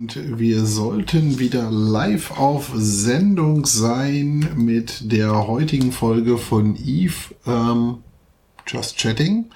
Und wir sollten wieder live auf Sendung sein mit der heutigen Folge von Eve. Ähm, Just Chatting.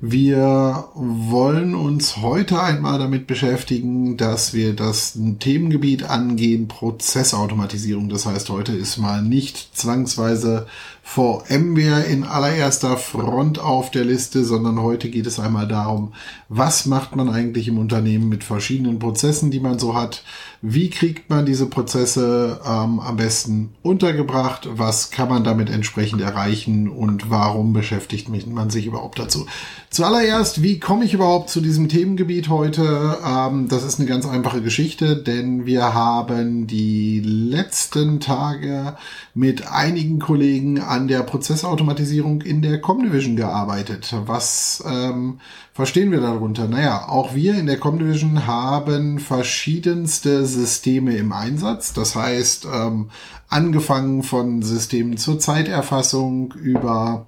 Wir wollen uns heute einmal damit beschäftigen, dass wir das Themengebiet angehen, Prozessautomatisierung. Das heißt, heute ist mal nicht zwangsweise VMware in allererster Front auf der Liste, sondern heute geht es einmal darum, was macht man eigentlich im Unternehmen mit verschiedenen Prozessen, die man so hat, wie kriegt man diese Prozesse ähm, am besten untergebracht, was kann man damit entsprechend erreichen und warum beschäftigt man sich überhaupt dazu. Zuallererst, wie komme ich überhaupt zu diesem Themengebiet heute? Ähm, das ist eine ganz einfache Geschichte, denn wir haben die letzten Tage mit einigen Kollegen an der Prozessautomatisierung in der Comdivision gearbeitet. Was ähm, verstehen wir darunter? Naja, auch wir in der Comdivision haben verschiedenste Systeme im Einsatz. Das heißt, ähm, angefangen von Systemen zur Zeiterfassung über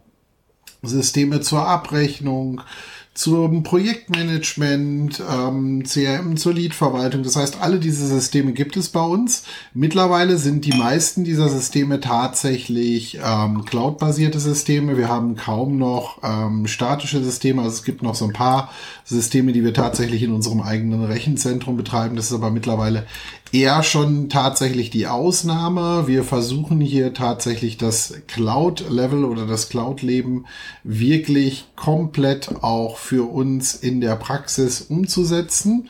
Systeme zur Abrechnung, zum Projektmanagement, ähm, CRM zur Leadverwaltung. Das heißt, alle diese Systeme gibt es bei uns. Mittlerweile sind die meisten dieser Systeme tatsächlich ähm, cloud-basierte Systeme. Wir haben kaum noch ähm, statische Systeme. Also es gibt noch so ein paar Systeme, die wir tatsächlich in unserem eigenen Rechenzentrum betreiben. Das ist aber mittlerweile eher schon tatsächlich die Ausnahme. Wir versuchen hier tatsächlich das Cloud-Level oder das Cloud-Leben wirklich komplett auch für uns in der Praxis umzusetzen.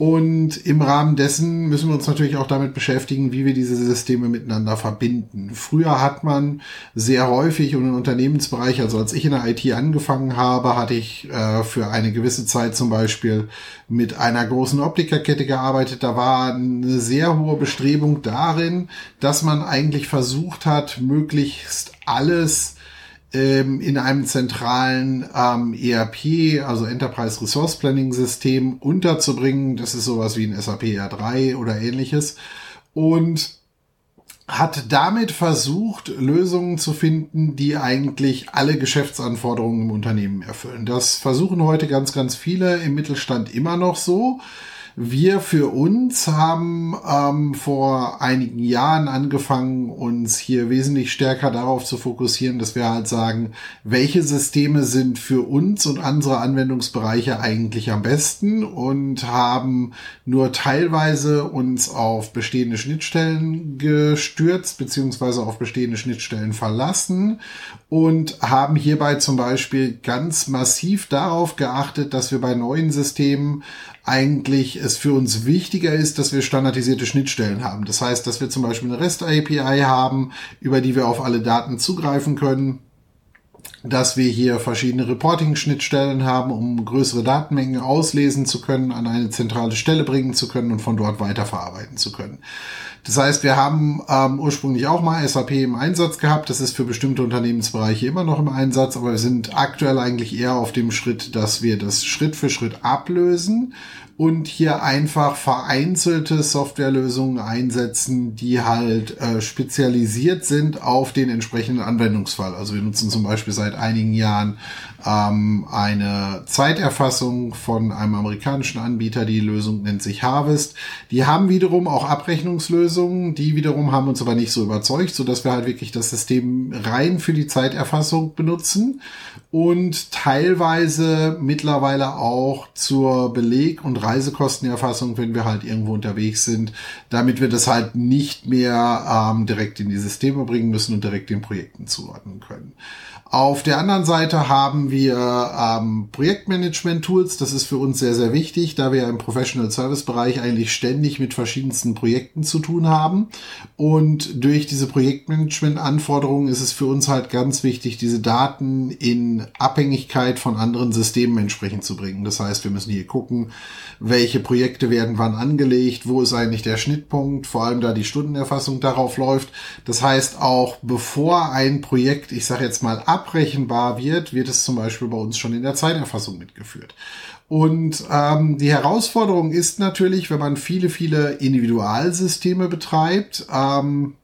Und im Rahmen dessen müssen wir uns natürlich auch damit beschäftigen, wie wir diese Systeme miteinander verbinden. Früher hat man sehr häufig und im Unternehmensbereich, also als ich in der IT angefangen habe, hatte ich äh, für eine gewisse Zeit zum Beispiel mit einer großen Optikerkette gearbeitet. Da war eine sehr hohe Bestrebung darin, dass man eigentlich versucht hat, möglichst alles ähm, in einem zentralen ähm, ERP, also Enterprise Resource Planning System unterzubringen. Das ist sowas wie ein SAP R3 oder ähnliches. Und hat damit versucht, Lösungen zu finden, die eigentlich alle Geschäftsanforderungen im Unternehmen erfüllen. Das versuchen heute ganz, ganz viele im Mittelstand immer noch so. Wir für uns haben ähm, vor einigen Jahren angefangen, uns hier wesentlich stärker darauf zu fokussieren, dass wir halt sagen, welche Systeme sind für uns und unsere Anwendungsbereiche eigentlich am besten und haben nur teilweise uns auf bestehende Schnittstellen gestürzt, beziehungsweise auf bestehende Schnittstellen verlassen und haben hierbei zum Beispiel ganz massiv darauf geachtet, dass wir bei neuen Systemen eigentlich es für uns wichtiger ist, dass wir standardisierte Schnittstellen haben. Das heißt, dass wir zum Beispiel eine REST-API haben, über die wir auf alle Daten zugreifen können, dass wir hier verschiedene Reporting-Schnittstellen haben, um größere Datenmengen auslesen zu können, an eine zentrale Stelle bringen zu können und von dort weiterverarbeiten zu können. Das heißt, wir haben ähm, ursprünglich auch mal SAP im Einsatz gehabt. Das ist für bestimmte Unternehmensbereiche immer noch im Einsatz, aber wir sind aktuell eigentlich eher auf dem Schritt, dass wir das Schritt für Schritt ablösen und hier einfach vereinzelte Softwarelösungen einsetzen, die halt äh, spezialisiert sind auf den entsprechenden Anwendungsfall. Also wir nutzen zum Beispiel seit einigen Jahren ähm, eine Zeiterfassung von einem amerikanischen Anbieter. Die Lösung nennt sich Harvest. Die haben wiederum auch Abrechnungslösungen. Die wiederum haben uns aber nicht so überzeugt, so dass wir halt wirklich das System rein für die Zeiterfassung benutzen und teilweise mittlerweile auch zur Beleg- und Reisekostenerfassung, wenn wir halt irgendwo unterwegs sind, damit wir das halt nicht mehr ähm, direkt in die Systeme bringen müssen und direkt den Projekten zuordnen können. Auf der anderen Seite haben wir ähm, Projektmanagement-Tools. Das ist für uns sehr, sehr wichtig, da wir im Professional Service-Bereich eigentlich ständig mit verschiedensten Projekten zu tun haben. Und durch diese Projektmanagement-Anforderungen ist es für uns halt ganz wichtig, diese Daten in Abhängigkeit von anderen Systemen entsprechend zu bringen. Das heißt, wir müssen hier gucken, welche Projekte werden wann angelegt, wo ist eigentlich der Schnittpunkt, vor allem da die Stundenerfassung darauf läuft. Das heißt, auch bevor ein Projekt, ich sage jetzt mal, abrechenbar wird, wird es zum Beispiel bei uns schon in der Zeiterfassung mitgeführt. Und ähm, die Herausforderung ist natürlich, wenn man viele, viele Individualsysteme betreibt, ähm,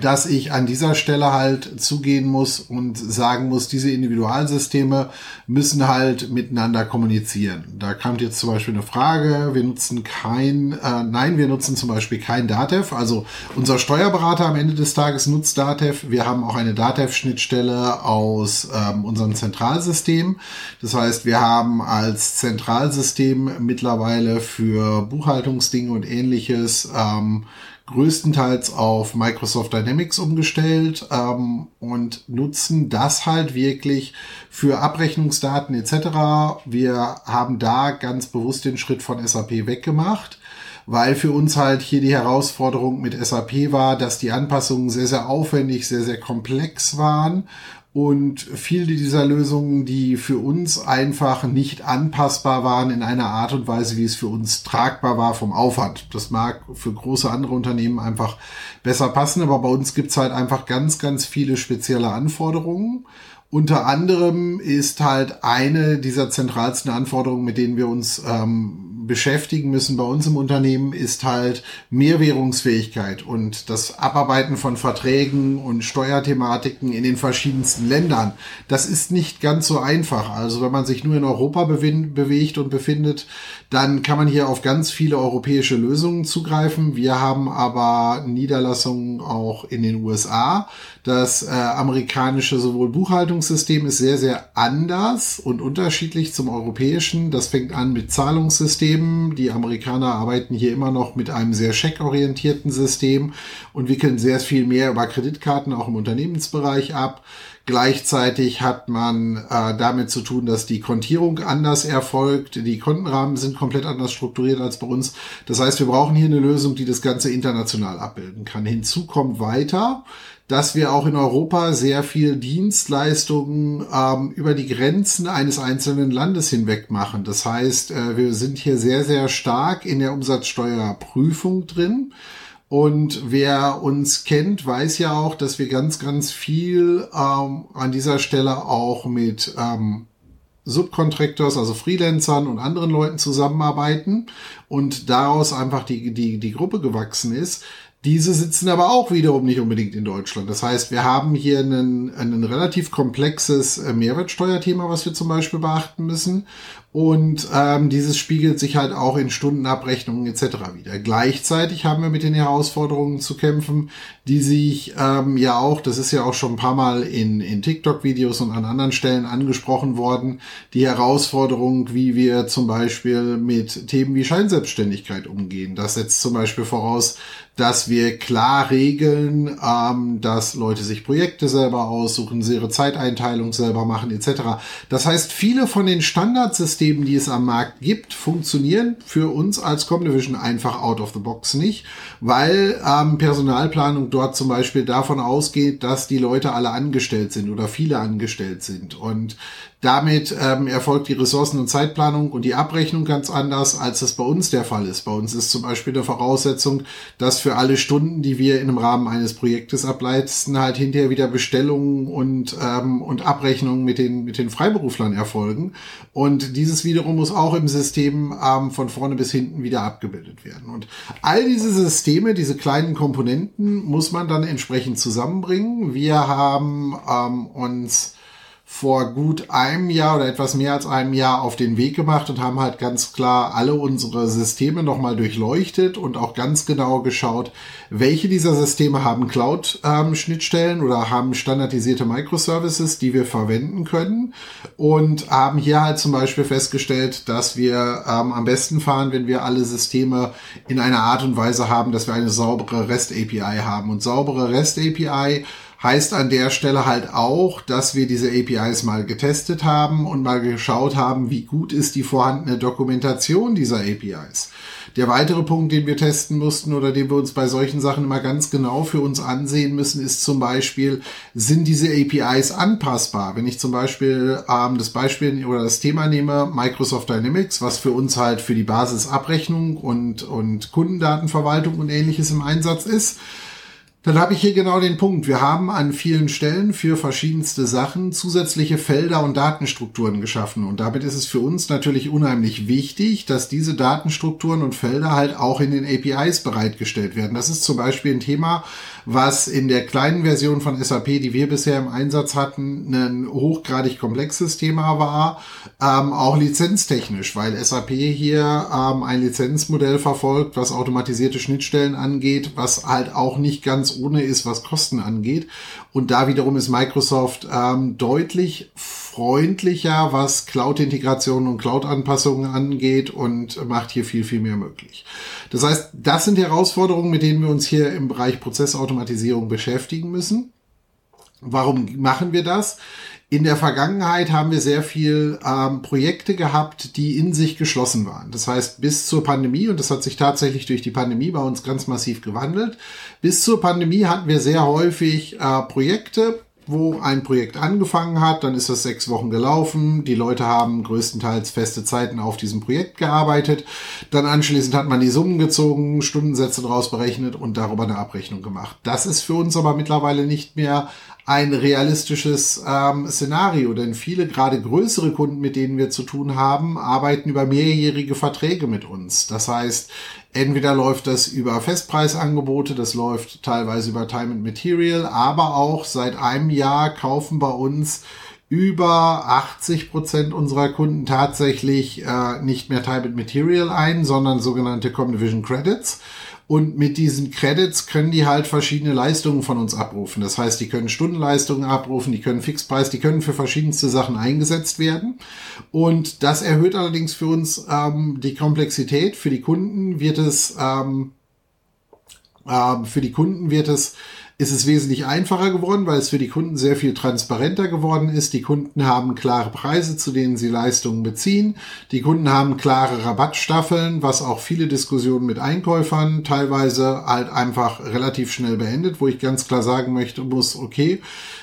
dass ich an dieser Stelle halt zugehen muss und sagen muss, diese Individualsysteme müssen halt miteinander kommunizieren. Da kommt jetzt zum Beispiel eine Frage, wir nutzen kein, äh, nein, wir nutzen zum Beispiel kein Datev. Also unser Steuerberater am Ende des Tages nutzt Datev. Wir haben auch eine Datev-Schnittstelle aus ähm, unserem Zentralsystem. Das heißt, wir haben als Zentralsystem mittlerweile für Buchhaltungsdinge und ähnliches ähm, größtenteils auf Microsoft Dynamics umgestellt ähm, und nutzen das halt wirklich für Abrechnungsdaten etc. Wir haben da ganz bewusst den Schritt von SAP weggemacht weil für uns halt hier die Herausforderung mit SAP war, dass die Anpassungen sehr, sehr aufwendig, sehr, sehr komplex waren und viele dieser Lösungen, die für uns einfach nicht anpassbar waren in einer Art und Weise, wie es für uns tragbar war vom Aufwand. Das mag für große andere Unternehmen einfach besser passen, aber bei uns gibt's halt einfach ganz, ganz viele spezielle Anforderungen. Unter anderem ist halt eine dieser zentralsten Anforderungen, mit denen wir uns ähm, beschäftigen müssen bei uns im Unternehmen, ist halt Mehrwährungsfähigkeit und das Abarbeiten von Verträgen und Steuerthematiken in den verschiedensten Ländern. Das ist nicht ganz so einfach. Also wenn man sich nur in Europa bewegt und befindet, dann kann man hier auf ganz viele europäische Lösungen zugreifen. Wir haben aber Niederlassungen auch in den USA. Das äh, amerikanische sowohl Buchhaltungssystem ist sehr, sehr anders und unterschiedlich zum europäischen. Das fängt an mit Zahlungssystemen. Die Amerikaner arbeiten hier immer noch mit einem sehr checkorientierten System und wickeln sehr viel mehr über Kreditkarten auch im Unternehmensbereich ab. Gleichzeitig hat man äh, damit zu tun, dass die Kontierung anders erfolgt. Die Kontenrahmen sind komplett anders strukturiert als bei uns. Das heißt, wir brauchen hier eine Lösung, die das Ganze international abbilden kann. Hinzu kommt weiter, dass wir auch in Europa sehr viel Dienstleistungen ähm, über die Grenzen eines einzelnen Landes hinweg machen. Das heißt, äh, wir sind hier sehr, sehr stark in der Umsatzsteuerprüfung drin. Und wer uns kennt, weiß ja auch, dass wir ganz, ganz viel ähm, an dieser Stelle auch mit ähm, Subcontractors, also Freelancern und anderen Leuten zusammenarbeiten und daraus einfach die, die, die Gruppe gewachsen ist. Diese sitzen aber auch wiederum nicht unbedingt in Deutschland. Das heißt, wir haben hier ein, ein relativ komplexes äh, Mehrwertsteuerthema, was wir zum Beispiel beachten müssen. Und ähm, dieses spiegelt sich halt auch in Stundenabrechnungen etc. wieder. Gleichzeitig haben wir mit den Herausforderungen zu kämpfen, die sich ähm, ja auch, das ist ja auch schon ein paar Mal in, in TikTok-Videos und an anderen Stellen angesprochen worden, die Herausforderung, wie wir zum Beispiel mit Themen wie Scheinselbstständigkeit umgehen. Das setzt zum Beispiel voraus, dass wir klar regeln, ähm, dass Leute sich Projekte selber aussuchen, ihre Zeiteinteilung selber machen etc. Das heißt, viele von den Standardsystemen, die es am Markt gibt, funktionieren für uns als Comdivision einfach out of the box nicht, weil ähm, Personalplanung dort zum Beispiel davon ausgeht, dass die Leute alle angestellt sind oder viele angestellt sind. Und damit ähm, erfolgt die Ressourcen- und Zeitplanung und die Abrechnung ganz anders, als das bei uns der Fall ist. Bei uns ist zum Beispiel der Voraussetzung, dass für alle Stunden, die wir einem Rahmen eines Projektes ableisten, halt hinterher wieder Bestellungen und, ähm, und Abrechnungen mit den, mit den Freiberuflern erfolgen. Und dieses wiederum muss auch im System ähm, von vorne bis hinten wieder abgebildet werden. Und all diese Systeme, diese kleinen Komponenten, muss man dann entsprechend zusammenbringen. Wir haben ähm, uns vor gut einem Jahr oder etwas mehr als einem Jahr auf den Weg gemacht und haben halt ganz klar alle unsere Systeme nochmal durchleuchtet und auch ganz genau geschaut, welche dieser Systeme haben Cloud-Schnittstellen oder haben standardisierte Microservices, die wir verwenden können. Und haben hier halt zum Beispiel festgestellt, dass wir ähm, am besten fahren, wenn wir alle Systeme in einer Art und Weise haben, dass wir eine saubere REST-API haben. Und saubere REST-API Heißt an der Stelle halt auch, dass wir diese APIs mal getestet haben und mal geschaut haben, wie gut ist die vorhandene Dokumentation dieser APIs. Der weitere Punkt, den wir testen mussten oder den wir uns bei solchen Sachen immer ganz genau für uns ansehen müssen, ist zum Beispiel, sind diese APIs anpassbar? Wenn ich zum Beispiel ähm, das Beispiel oder das Thema nehme, Microsoft Dynamics, was für uns halt für die Basisabrechnung und, und Kundendatenverwaltung und ähnliches im Einsatz ist, Dann habe ich hier genau den Punkt. Wir haben an vielen Stellen für verschiedenste Sachen zusätzliche Felder und Datenstrukturen geschaffen. Und damit ist es für uns natürlich unheimlich wichtig, dass diese Datenstrukturen und Felder halt auch in den APIs bereitgestellt werden. Das ist zum Beispiel ein Thema, was in der kleinen Version von SAP, die wir bisher im Einsatz hatten, ein hochgradig komplexes Thema war, ähm, auch lizenztechnisch, weil SAP hier ähm, ein Lizenzmodell verfolgt, was automatisierte Schnittstellen angeht, was halt auch nicht ganz ohne ist, was Kosten angeht. Und da wiederum ist Microsoft ähm, deutlich freundlicher, was Cloud-Integration und Cloud-Anpassungen angeht und macht hier viel, viel mehr möglich. Das heißt, das sind Herausforderungen, mit denen wir uns hier im Bereich Prozessautomatisierung beschäftigen müssen. Warum machen wir das? In der Vergangenheit haben wir sehr viel ähm, Projekte gehabt, die in sich geschlossen waren. Das heißt, bis zur Pandemie, und das hat sich tatsächlich durch die Pandemie bei uns ganz massiv gewandelt, bis zur Pandemie hatten wir sehr häufig äh, Projekte, wo ein Projekt angefangen hat, dann ist das sechs Wochen gelaufen, die Leute haben größtenteils feste Zeiten auf diesem Projekt gearbeitet, dann anschließend hat man die Summen gezogen, Stundensätze daraus berechnet und darüber eine Abrechnung gemacht. Das ist für uns aber mittlerweile nicht mehr ein realistisches ähm, Szenario, denn viele gerade größere Kunden, mit denen wir zu tun haben, arbeiten über mehrjährige Verträge mit uns. Das heißt, entweder läuft das über Festpreisangebote, das läuft teilweise über Time and Material, aber auch seit einem Jahr kaufen bei uns über 80 Prozent unserer Kunden tatsächlich äh, nicht mehr Time and Material ein, sondern sogenannte Comdivision Credits. Und mit diesen Credits können die halt verschiedene Leistungen von uns abrufen. Das heißt, die können Stundenleistungen abrufen, die können Fixpreis, die können für verschiedenste Sachen eingesetzt werden. Und das erhöht allerdings für uns ähm, die Komplexität. Für die Kunden wird es ähm, äh, für die Kunden wird es ist es wesentlich einfacher geworden, weil es für die Kunden sehr viel transparenter geworden ist. Die Kunden haben klare Preise, zu denen sie Leistungen beziehen. Die Kunden haben klare Rabattstaffeln, was auch viele Diskussionen mit Einkäufern teilweise halt einfach relativ schnell beendet, wo ich ganz klar sagen möchte, muss, okay,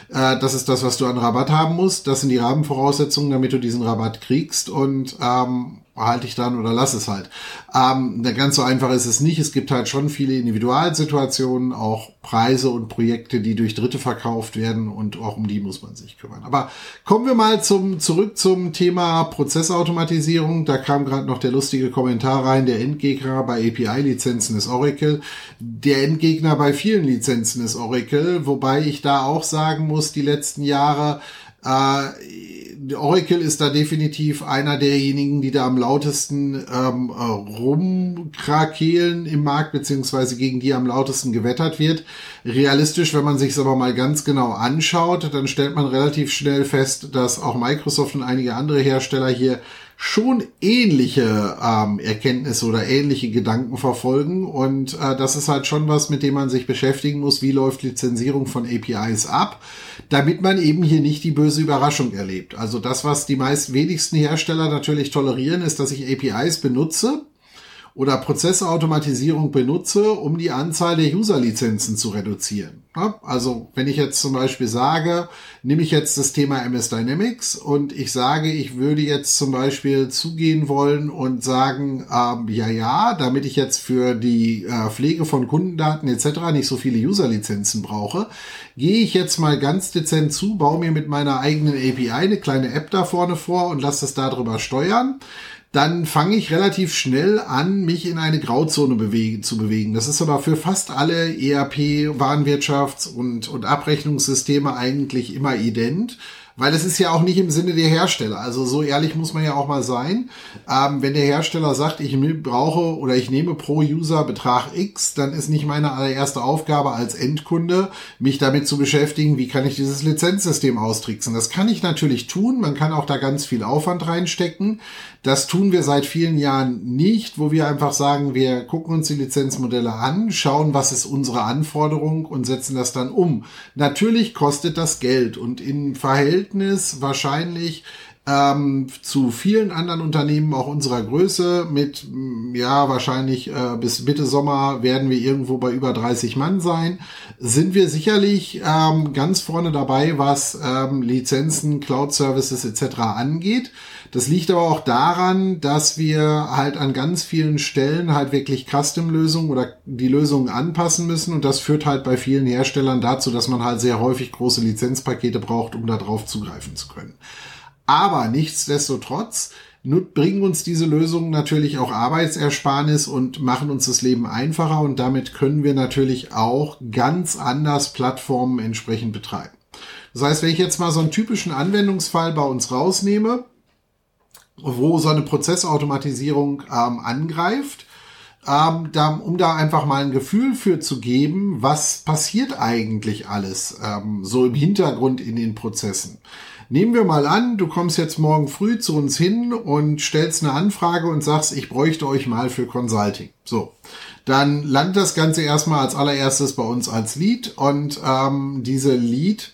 äh, das ist das, was du an Rabatt haben musst. Das sind die Rahmenvoraussetzungen, damit du diesen Rabatt kriegst und ähm, halte ich dann oder lass es halt. Ähm, ganz so einfach ist es nicht. Es gibt halt schon viele Individualsituationen, auch Preise und Projekte, die durch Dritte verkauft werden und auch um die muss man sich kümmern. Aber kommen wir mal zum, zurück zum Thema Prozessautomatisierung. Da kam gerade noch der lustige Kommentar rein, der Endgegner bei API-Lizenzen ist Oracle. Der Endgegner bei vielen Lizenzen ist Oracle, wobei ich da auch sagen muss, die letzten Jahre, äh, Oracle ist da definitiv einer derjenigen, die da am lautesten ähm, äh, rumkrakehlen im Markt, beziehungsweise gegen die am lautesten gewettert wird. Realistisch, wenn man sich es aber mal ganz genau anschaut, dann stellt man relativ schnell fest, dass auch Microsoft und einige andere Hersteller hier schon ähnliche ähm, Erkenntnisse oder ähnliche Gedanken verfolgen. Und äh, das ist halt schon was, mit dem man sich beschäftigen muss. Wie läuft Lizenzierung von APIs ab? Damit man eben hier nicht die böse Überraschung erlebt. Also das, was die meist wenigsten Hersteller natürlich tolerieren, ist, dass ich APIs benutze oder Prozessautomatisierung benutze, um die Anzahl der User-Lizenzen zu reduzieren. Also wenn ich jetzt zum Beispiel sage, nehme ich jetzt das Thema MS Dynamics und ich sage, ich würde jetzt zum Beispiel zugehen wollen und sagen, ähm, ja, ja, damit ich jetzt für die äh, Pflege von Kundendaten etc. nicht so viele User-Lizenzen brauche, gehe ich jetzt mal ganz dezent zu, baue mir mit meiner eigenen API eine kleine App da vorne vor und lasse das darüber steuern dann fange ich relativ schnell an, mich in eine Grauzone bewegen, zu bewegen. Das ist aber für fast alle ERP, Warenwirtschafts- und, und Abrechnungssysteme eigentlich immer ident. Weil es ist ja auch nicht im Sinne der Hersteller. Also so ehrlich muss man ja auch mal sein. Ähm, wenn der Hersteller sagt, ich brauche oder ich nehme pro User Betrag X, dann ist nicht meine allererste Aufgabe als Endkunde, mich damit zu beschäftigen, wie kann ich dieses Lizenzsystem austricksen. Das kann ich natürlich tun. Man kann auch da ganz viel Aufwand reinstecken. Das tun wir seit vielen Jahren nicht, wo wir einfach sagen, wir gucken uns die Lizenzmodelle an, schauen, was ist unsere Anforderung und setzen das dann um. Natürlich kostet das Geld und in Verhältnis wahrscheinlich ähm, zu vielen anderen Unternehmen auch unserer Größe mit, mm, ja, wahrscheinlich äh, bis Mitte Sommer werden wir irgendwo bei über 30 Mann sein, sind wir sicherlich ähm, ganz vorne dabei, was ähm, Lizenzen, Cloud Services etc. angeht. Das liegt aber auch daran, dass wir halt an ganz vielen Stellen halt wirklich Custom-Lösungen oder die Lösungen anpassen müssen und das führt halt bei vielen Herstellern dazu, dass man halt sehr häufig große Lizenzpakete braucht, um da drauf zugreifen zu können. Aber nichtsdestotrotz bringen uns diese Lösungen natürlich auch Arbeitsersparnis und machen uns das Leben einfacher und damit können wir natürlich auch ganz anders Plattformen entsprechend betreiben. Das heißt, wenn ich jetzt mal so einen typischen Anwendungsfall bei uns rausnehme, wo so eine Prozessautomatisierung ähm, angreift, ähm, da, um da einfach mal ein Gefühl für zu geben, was passiert eigentlich alles ähm, so im Hintergrund in den Prozessen. Nehmen wir mal an, du kommst jetzt morgen früh zu uns hin und stellst eine Anfrage und sagst, ich bräuchte euch mal für Consulting. So, dann landet das Ganze erstmal als allererstes bei uns als Lead und ähm, diese Lead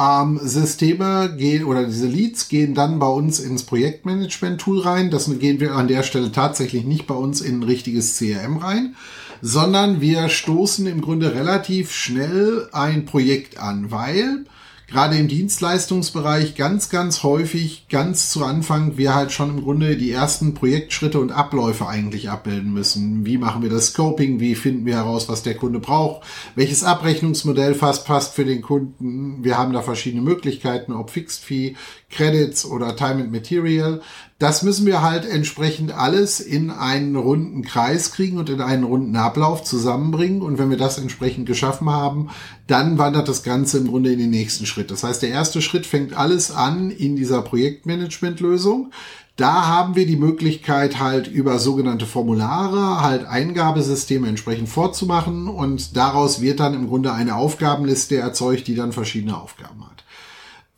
ähm, Systeme gehen oder diese Leads gehen dann bei uns ins Projektmanagement-Tool rein. Das gehen wir an der Stelle tatsächlich nicht bei uns in ein richtiges CRM rein, sondern wir stoßen im Grunde relativ schnell ein Projekt an, weil gerade im Dienstleistungsbereich ganz, ganz häufig, ganz zu Anfang, wir halt schon im Grunde die ersten Projektschritte und Abläufe eigentlich abbilden müssen. Wie machen wir das Scoping? Wie finden wir heraus, was der Kunde braucht? Welches Abrechnungsmodell fast passt für den Kunden? Wir haben da verschiedene Möglichkeiten, ob Fixed Fee, Credits oder Time and Material. Das müssen wir halt entsprechend alles in einen runden Kreis kriegen und in einen runden Ablauf zusammenbringen. Und wenn wir das entsprechend geschaffen haben, dann wandert das Ganze im Grunde in den nächsten Schritt. Das heißt, der erste Schritt fängt alles an in dieser Projektmanagement-Lösung. Da haben wir die Möglichkeit halt über sogenannte Formulare halt Eingabesysteme entsprechend vorzumachen und daraus wird dann im Grunde eine Aufgabenliste erzeugt, die dann verschiedene Aufgaben hat.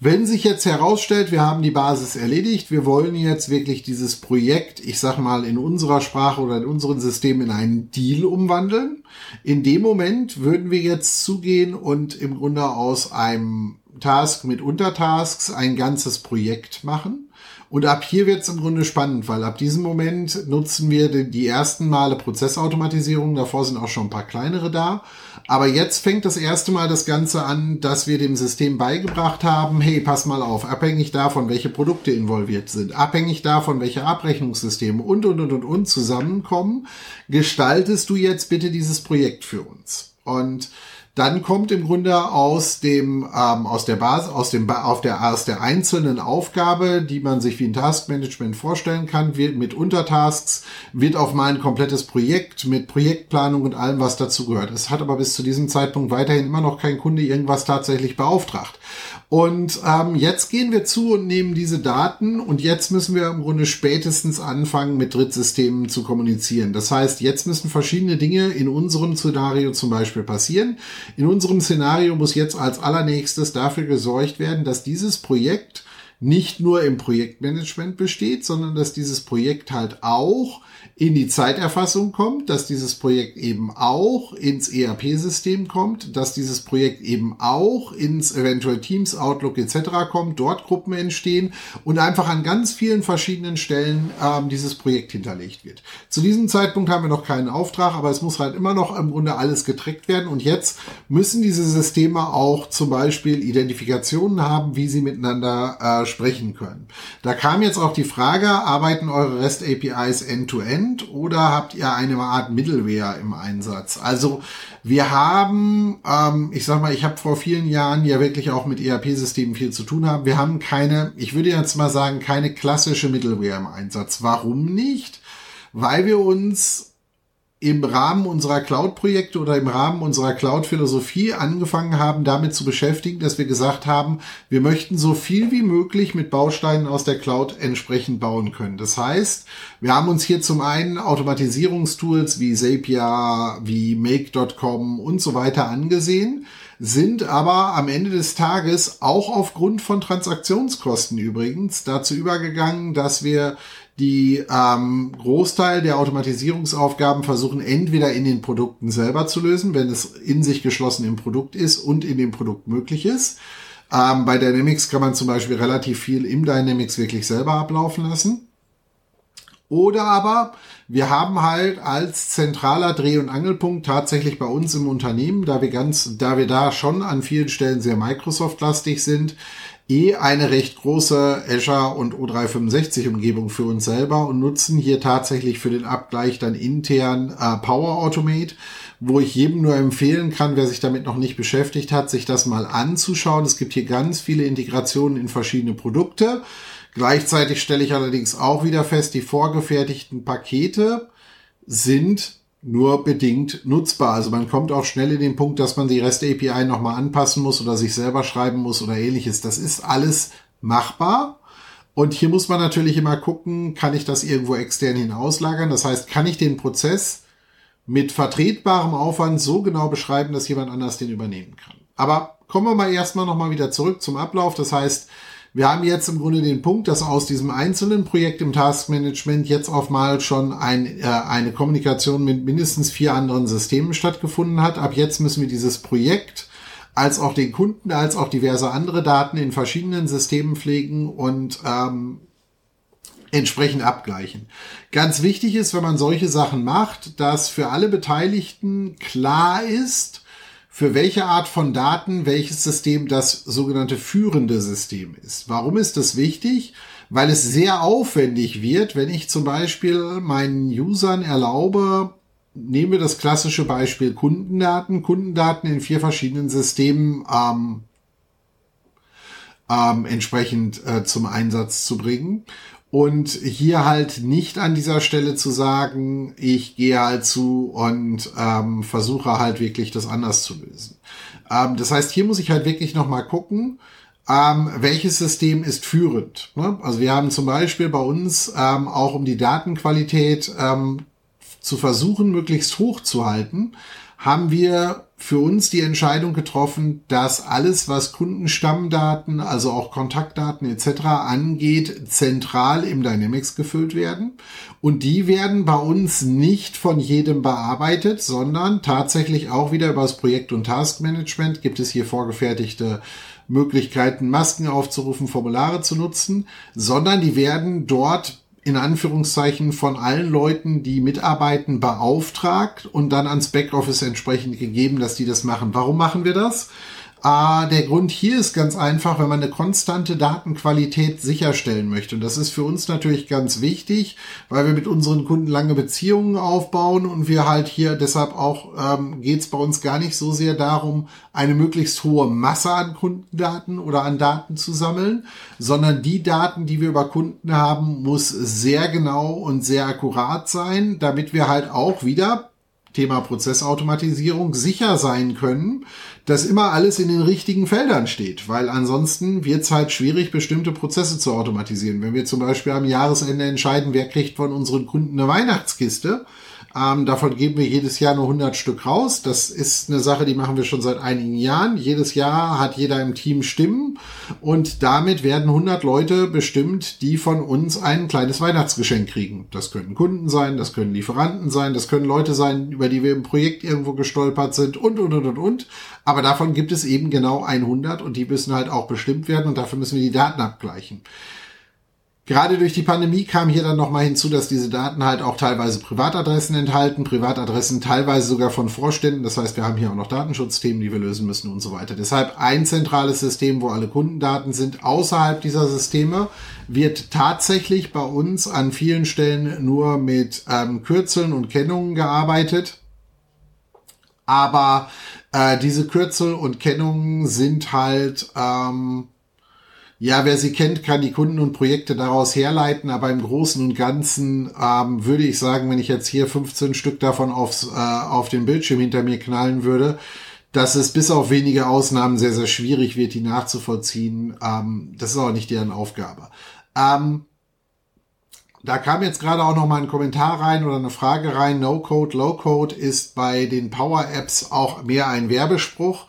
Wenn sich jetzt herausstellt, wir haben die Basis erledigt, wir wollen jetzt wirklich dieses Projekt, ich sag mal, in unserer Sprache oder in unserem System in einen Deal umwandeln. In dem Moment würden wir jetzt zugehen und im Grunde aus einem Task mit Untertasks ein ganzes Projekt machen. Und ab hier wird es im Grunde spannend, weil ab diesem Moment nutzen wir die ersten Male Prozessautomatisierung. Davor sind auch schon ein paar kleinere da. Aber jetzt fängt das erste Mal das Ganze an, dass wir dem System beigebracht haben, hey, pass mal auf, abhängig davon, welche Produkte involviert sind, abhängig davon, welche Abrechnungssysteme und, und, und, und, und zusammenkommen, gestaltest du jetzt bitte dieses Projekt für uns. Und dann kommt im Grunde aus dem ähm, aus der Basis aus dem auf der aus der einzelnen Aufgabe, die man sich wie ein Taskmanagement vorstellen kann, wird mit Untertasks wird auf mein komplettes Projekt mit Projektplanung und allem was dazu gehört. Es hat aber bis zu diesem Zeitpunkt weiterhin immer noch kein Kunde irgendwas tatsächlich beauftragt. Und ähm, jetzt gehen wir zu und nehmen diese Daten und jetzt müssen wir im Grunde spätestens anfangen, mit Drittsystemen zu kommunizieren. Das heißt, jetzt müssen verschiedene Dinge in unserem Szenario zum Beispiel passieren. In unserem Szenario muss jetzt als allernächstes dafür gesorgt werden, dass dieses Projekt nicht nur im Projektmanagement besteht, sondern dass dieses Projekt halt auch in die Zeiterfassung kommt, dass dieses Projekt eben auch ins ERP-System kommt, dass dieses Projekt eben auch ins eventuell Teams, Outlook etc. kommt, dort Gruppen entstehen und einfach an ganz vielen verschiedenen Stellen ähm, dieses Projekt hinterlegt wird. Zu diesem Zeitpunkt haben wir noch keinen Auftrag, aber es muss halt immer noch im Grunde alles getrackt werden und jetzt müssen diese Systeme auch zum Beispiel Identifikationen haben, wie sie miteinander äh, sprechen können. Da kam jetzt auch die Frage, arbeiten eure REST APIs end-to-end? End oder habt ihr eine Art Middleware im Einsatz? Also wir haben, ähm, ich sag mal, ich habe vor vielen Jahren ja wirklich auch mit ERP-Systemen viel zu tun haben. Wir haben keine, ich würde jetzt mal sagen, keine klassische Middleware im Einsatz. Warum nicht? Weil wir uns im Rahmen unserer Cloud-Projekte oder im Rahmen unserer Cloud-Philosophie angefangen haben, damit zu beschäftigen, dass wir gesagt haben, wir möchten so viel wie möglich mit Bausteinen aus der Cloud entsprechend bauen können. Das heißt, wir haben uns hier zum einen Automatisierungstools wie Zapier, wie Make.com und so weiter angesehen, sind aber am Ende des Tages auch aufgrund von Transaktionskosten übrigens dazu übergegangen, dass wir die ähm, Großteil der Automatisierungsaufgaben versuchen entweder in den Produkten selber zu lösen, wenn es in sich geschlossen im Produkt ist und in dem Produkt möglich ist. Ähm, bei Dynamics kann man zum Beispiel relativ viel im Dynamics wirklich selber ablaufen lassen. Oder aber wir haben halt als zentraler Dreh- und Angelpunkt tatsächlich bei uns im Unternehmen, da wir ganz, da wir da schon an vielen Stellen sehr Microsoft-lastig sind, eh eine recht große Azure und O365 Umgebung für uns selber und nutzen hier tatsächlich für den Abgleich dann intern äh, Power Automate, wo ich jedem nur empfehlen kann, wer sich damit noch nicht beschäftigt hat, sich das mal anzuschauen. Es gibt hier ganz viele Integrationen in verschiedene Produkte. Gleichzeitig stelle ich allerdings auch wieder fest, die vorgefertigten Pakete sind nur bedingt nutzbar. Also man kommt auch schnell in den Punkt, dass man die REST API nochmal anpassen muss oder sich selber schreiben muss oder ähnliches. Das ist alles machbar. Und hier muss man natürlich immer gucken, kann ich das irgendwo extern hinauslagern? Das heißt, kann ich den Prozess mit vertretbarem Aufwand so genau beschreiben, dass jemand anders den übernehmen kann. Aber kommen wir mal erstmal nochmal wieder zurück zum Ablauf. Das heißt, wir haben jetzt im Grunde den Punkt, dass aus diesem einzelnen Projekt im Taskmanagement jetzt auf mal schon ein, äh, eine Kommunikation mit mindestens vier anderen Systemen stattgefunden hat. Ab jetzt müssen wir dieses Projekt als auch den Kunden, als auch diverse andere Daten in verschiedenen Systemen pflegen und ähm, entsprechend abgleichen. Ganz wichtig ist, wenn man solche Sachen macht, dass für alle Beteiligten klar ist, für welche Art von Daten welches System das sogenannte führende System ist. Warum ist das wichtig? Weil es sehr aufwendig wird, wenn ich zum Beispiel meinen Usern erlaube, nehmen wir das klassische Beispiel Kundendaten, Kundendaten in vier verschiedenen Systemen ähm, ähm, entsprechend äh, zum Einsatz zu bringen. Und hier halt nicht an dieser Stelle zu sagen, ich gehe halt zu und ähm, versuche halt wirklich das anders zu lösen. Ähm, das heißt, hier muss ich halt wirklich nochmal gucken, ähm, welches System ist führend. Ne? Also wir haben zum Beispiel bei uns ähm, auch um die Datenqualität ähm, zu versuchen, möglichst hoch zu halten, haben wir für uns die Entscheidung getroffen, dass alles, was Kundenstammdaten, also auch Kontaktdaten etc. angeht, zentral im Dynamics gefüllt werden. Und die werden bei uns nicht von jedem bearbeitet, sondern tatsächlich auch wieder über das Projekt- und Taskmanagement gibt es hier vorgefertigte Möglichkeiten, Masken aufzurufen, Formulare zu nutzen, sondern die werden dort in Anführungszeichen von allen Leuten, die mitarbeiten, beauftragt und dann ans Backoffice entsprechend gegeben, dass die das machen. Warum machen wir das? Ah, der Grund hier ist ganz einfach, wenn man eine konstante Datenqualität sicherstellen möchte. Und das ist für uns natürlich ganz wichtig, weil wir mit unseren Kunden lange Beziehungen aufbauen und wir halt hier deshalb auch ähm, geht es bei uns gar nicht so sehr darum, eine möglichst hohe Masse an Kundendaten oder an Daten zu sammeln, sondern die Daten, die wir über Kunden haben, muss sehr genau und sehr akkurat sein, damit wir halt auch wieder Thema Prozessautomatisierung sicher sein können, dass immer alles in den richtigen Feldern steht, weil ansonsten wird es halt schwierig, bestimmte Prozesse zu automatisieren. Wenn wir zum Beispiel am Jahresende entscheiden, wer kriegt von unseren Kunden eine Weihnachtskiste, ähm, davon geben wir jedes Jahr nur 100 Stück raus. Das ist eine Sache, die machen wir schon seit einigen Jahren. Jedes Jahr hat jeder im Team Stimmen und damit werden 100 Leute bestimmt, die von uns ein kleines Weihnachtsgeschenk kriegen. Das können Kunden sein, das können Lieferanten sein, das können Leute sein, über die wir im Projekt irgendwo gestolpert sind und, und, und, und, und. Aber davon gibt es eben genau 100 und die müssen halt auch bestimmt werden und dafür müssen wir die Daten abgleichen. Gerade durch die Pandemie kam hier dann nochmal hinzu, dass diese Daten halt auch teilweise Privatadressen enthalten, Privatadressen teilweise sogar von Vorständen. Das heißt, wir haben hier auch noch Datenschutzthemen, die wir lösen müssen und so weiter. Deshalb ein zentrales System, wo alle Kundendaten sind. Außerhalb dieser Systeme wird tatsächlich bei uns an vielen Stellen nur mit ähm, Kürzeln und Kennungen gearbeitet. Aber äh, diese Kürzel und Kennungen sind halt... Ähm, ja, wer sie kennt, kann die Kunden und Projekte daraus herleiten, aber im Großen und Ganzen ähm, würde ich sagen, wenn ich jetzt hier 15 Stück davon aufs, äh, auf den Bildschirm hinter mir knallen würde, dass es bis auf wenige Ausnahmen sehr, sehr schwierig wird, die nachzuvollziehen. Ähm, das ist auch nicht deren Aufgabe. Ähm, da kam jetzt gerade auch noch mal ein Kommentar rein oder eine Frage rein. No Code, Low Code ist bei den Power Apps auch mehr ein Werbespruch.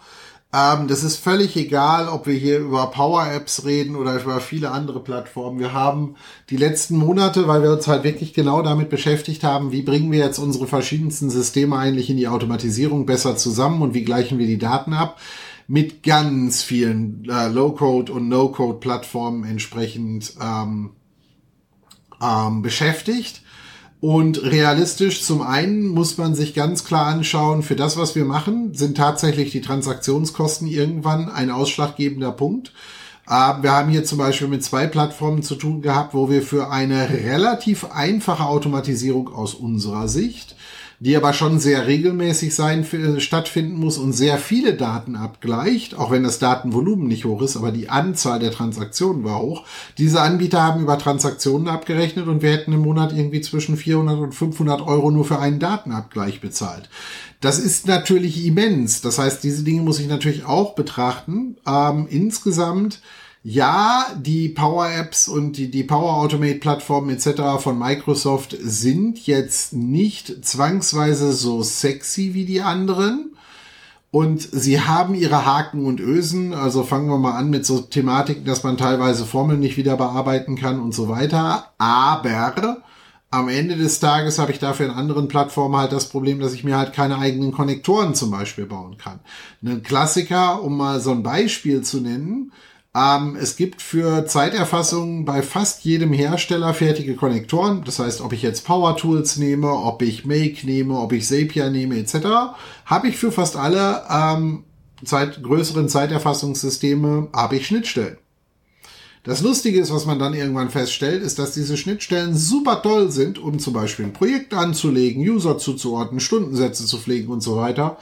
Ähm, das ist völlig egal, ob wir hier über Power-Apps reden oder über viele andere Plattformen. Wir haben die letzten Monate, weil wir uns halt wirklich genau damit beschäftigt haben, wie bringen wir jetzt unsere verschiedensten Systeme eigentlich in die Automatisierung besser zusammen und wie gleichen wir die Daten ab. mit ganz vielen äh, Low-Code und No-Code-Plattformen entsprechend ähm, ähm, beschäftigt. Und realistisch, zum einen muss man sich ganz klar anschauen, für das, was wir machen, sind tatsächlich die Transaktionskosten irgendwann ein ausschlaggebender Punkt. Ähm, wir haben hier zum Beispiel mit zwei Plattformen zu tun gehabt, wo wir für eine relativ einfache Automatisierung aus unserer Sicht die aber schon sehr regelmäßig sein, stattfinden muss und sehr viele Daten abgleicht, auch wenn das Datenvolumen nicht hoch ist, aber die Anzahl der Transaktionen war hoch. Diese Anbieter haben über Transaktionen abgerechnet und wir hätten im Monat irgendwie zwischen 400 und 500 Euro nur für einen Datenabgleich bezahlt. Das ist natürlich immens. Das heißt, diese Dinge muss ich natürlich auch betrachten. Ähm, insgesamt ja, die Power Apps und die, die Power Automate Plattformen etc. von Microsoft sind jetzt nicht zwangsweise so sexy wie die anderen. Und sie haben ihre Haken und Ösen. Also fangen wir mal an mit so Thematiken, dass man teilweise Formeln nicht wieder bearbeiten kann und so weiter. Aber am Ende des Tages habe ich dafür in anderen Plattformen halt das Problem, dass ich mir halt keine eigenen Konnektoren zum Beispiel bauen kann. Ein Klassiker, um mal so ein Beispiel zu nennen, ähm, es gibt für Zeiterfassung bei fast jedem Hersteller fertige Konnektoren. Das heißt, ob ich jetzt Power Tools nehme, ob ich Make nehme, ob ich Zapier nehme, etc., habe ich für fast alle ähm, Zeit, größeren Zeiterfassungssysteme habe ich Schnittstellen. Das Lustige ist, was man dann irgendwann feststellt, ist, dass diese Schnittstellen super toll sind, um zum Beispiel ein Projekt anzulegen, User zuzuordnen, Stundensätze zu pflegen und so weiter.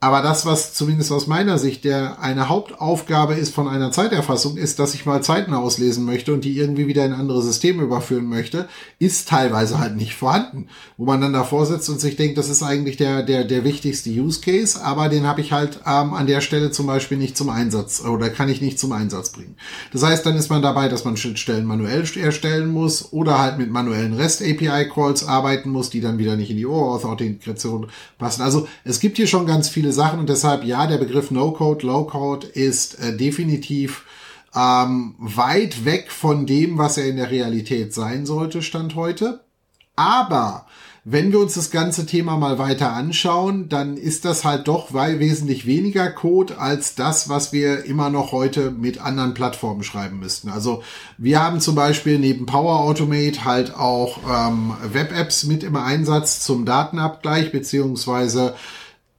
Aber das, was zumindest aus meiner Sicht der eine Hauptaufgabe ist von einer Zeiterfassung, ist, dass ich mal Zeiten auslesen möchte und die irgendwie wieder in andere Systeme überführen möchte, ist teilweise halt nicht vorhanden. Wo man dann davor sitzt und sich denkt, das ist eigentlich der, der, der wichtigste Use Case, aber den habe ich halt ähm, an der Stelle zum Beispiel nicht zum Einsatz oder kann ich nicht zum Einsatz bringen. Das heißt, dann ist man dabei, dass man Schnittstellen manuell erstellen muss oder halt mit manuellen REST-API-Calls arbeiten muss, die dann wieder nicht in die OAuth-Authentikation passen. Also es gibt hier schon ganz viele viele Sachen und deshalb ja, der Begriff No-Code, Low-Code ist äh, definitiv ähm, weit weg von dem, was er in der Realität sein sollte, Stand heute. Aber wenn wir uns das ganze Thema mal weiter anschauen, dann ist das halt doch wesentlich weniger Code als das, was wir immer noch heute mit anderen Plattformen schreiben müssten. Also wir haben zum Beispiel neben Power Automate halt auch ähm, Web-Apps mit im Einsatz zum Datenabgleich beziehungsweise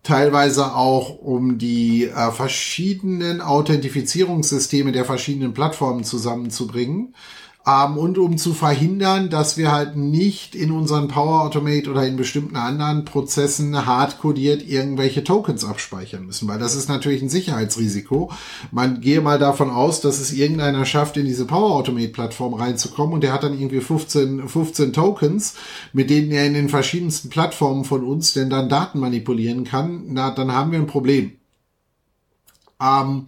teilweise auch um die äh, verschiedenen Authentifizierungssysteme der verschiedenen Plattformen zusammenzubringen. Ähm, und um zu verhindern, dass wir halt nicht in unseren Power Automate oder in bestimmten anderen Prozessen hardcodiert irgendwelche Tokens abspeichern müssen, weil das ist natürlich ein Sicherheitsrisiko. Man gehe mal davon aus, dass es irgendeiner schafft, in diese Power Automate Plattform reinzukommen und der hat dann irgendwie 15, 15 Tokens, mit denen er in den verschiedensten Plattformen von uns denn dann Daten manipulieren kann. Na, dann haben wir ein Problem. Ähm,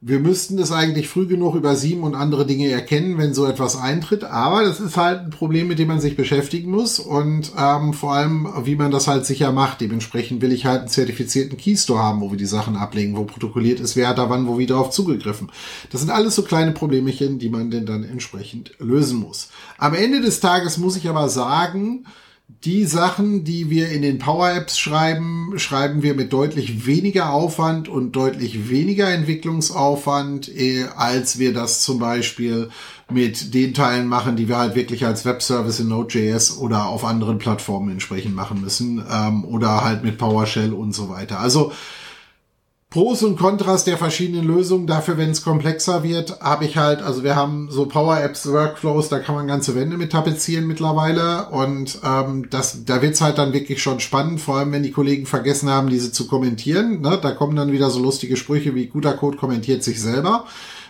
wir müssten das eigentlich früh genug über sieben und andere Dinge erkennen, wenn so etwas eintritt. Aber das ist halt ein Problem, mit dem man sich beschäftigen muss und ähm, vor allem, wie man das halt sicher macht. Dementsprechend will ich halt einen zertifizierten Keystore haben, wo wir die Sachen ablegen, wo protokolliert ist, wer hat da wann wo wieder auf zugegriffen. Das sind alles so kleine Problemchen, die man denn dann entsprechend lösen muss. Am Ende des Tages muss ich aber sagen, die Sachen, die wir in den Power Apps schreiben, schreiben wir mit deutlich weniger Aufwand und deutlich weniger Entwicklungsaufwand, eh, als wir das zum Beispiel mit den Teilen machen, die wir halt wirklich als Webservice in Node.js oder auf anderen Plattformen entsprechend machen müssen ähm, oder halt mit PowerShell und so weiter. Also Pros und Kontras der verschiedenen Lösungen. Dafür, wenn es komplexer wird, habe ich halt, also wir haben so Power Apps Workflows, da kann man ganze Wände mit tapezieren mittlerweile. Und ähm, das, da wird's halt dann wirklich schon spannend, vor allem wenn die Kollegen vergessen haben, diese zu kommentieren. Ne? Da kommen dann wieder so lustige Sprüche wie guter Code kommentiert sich selber.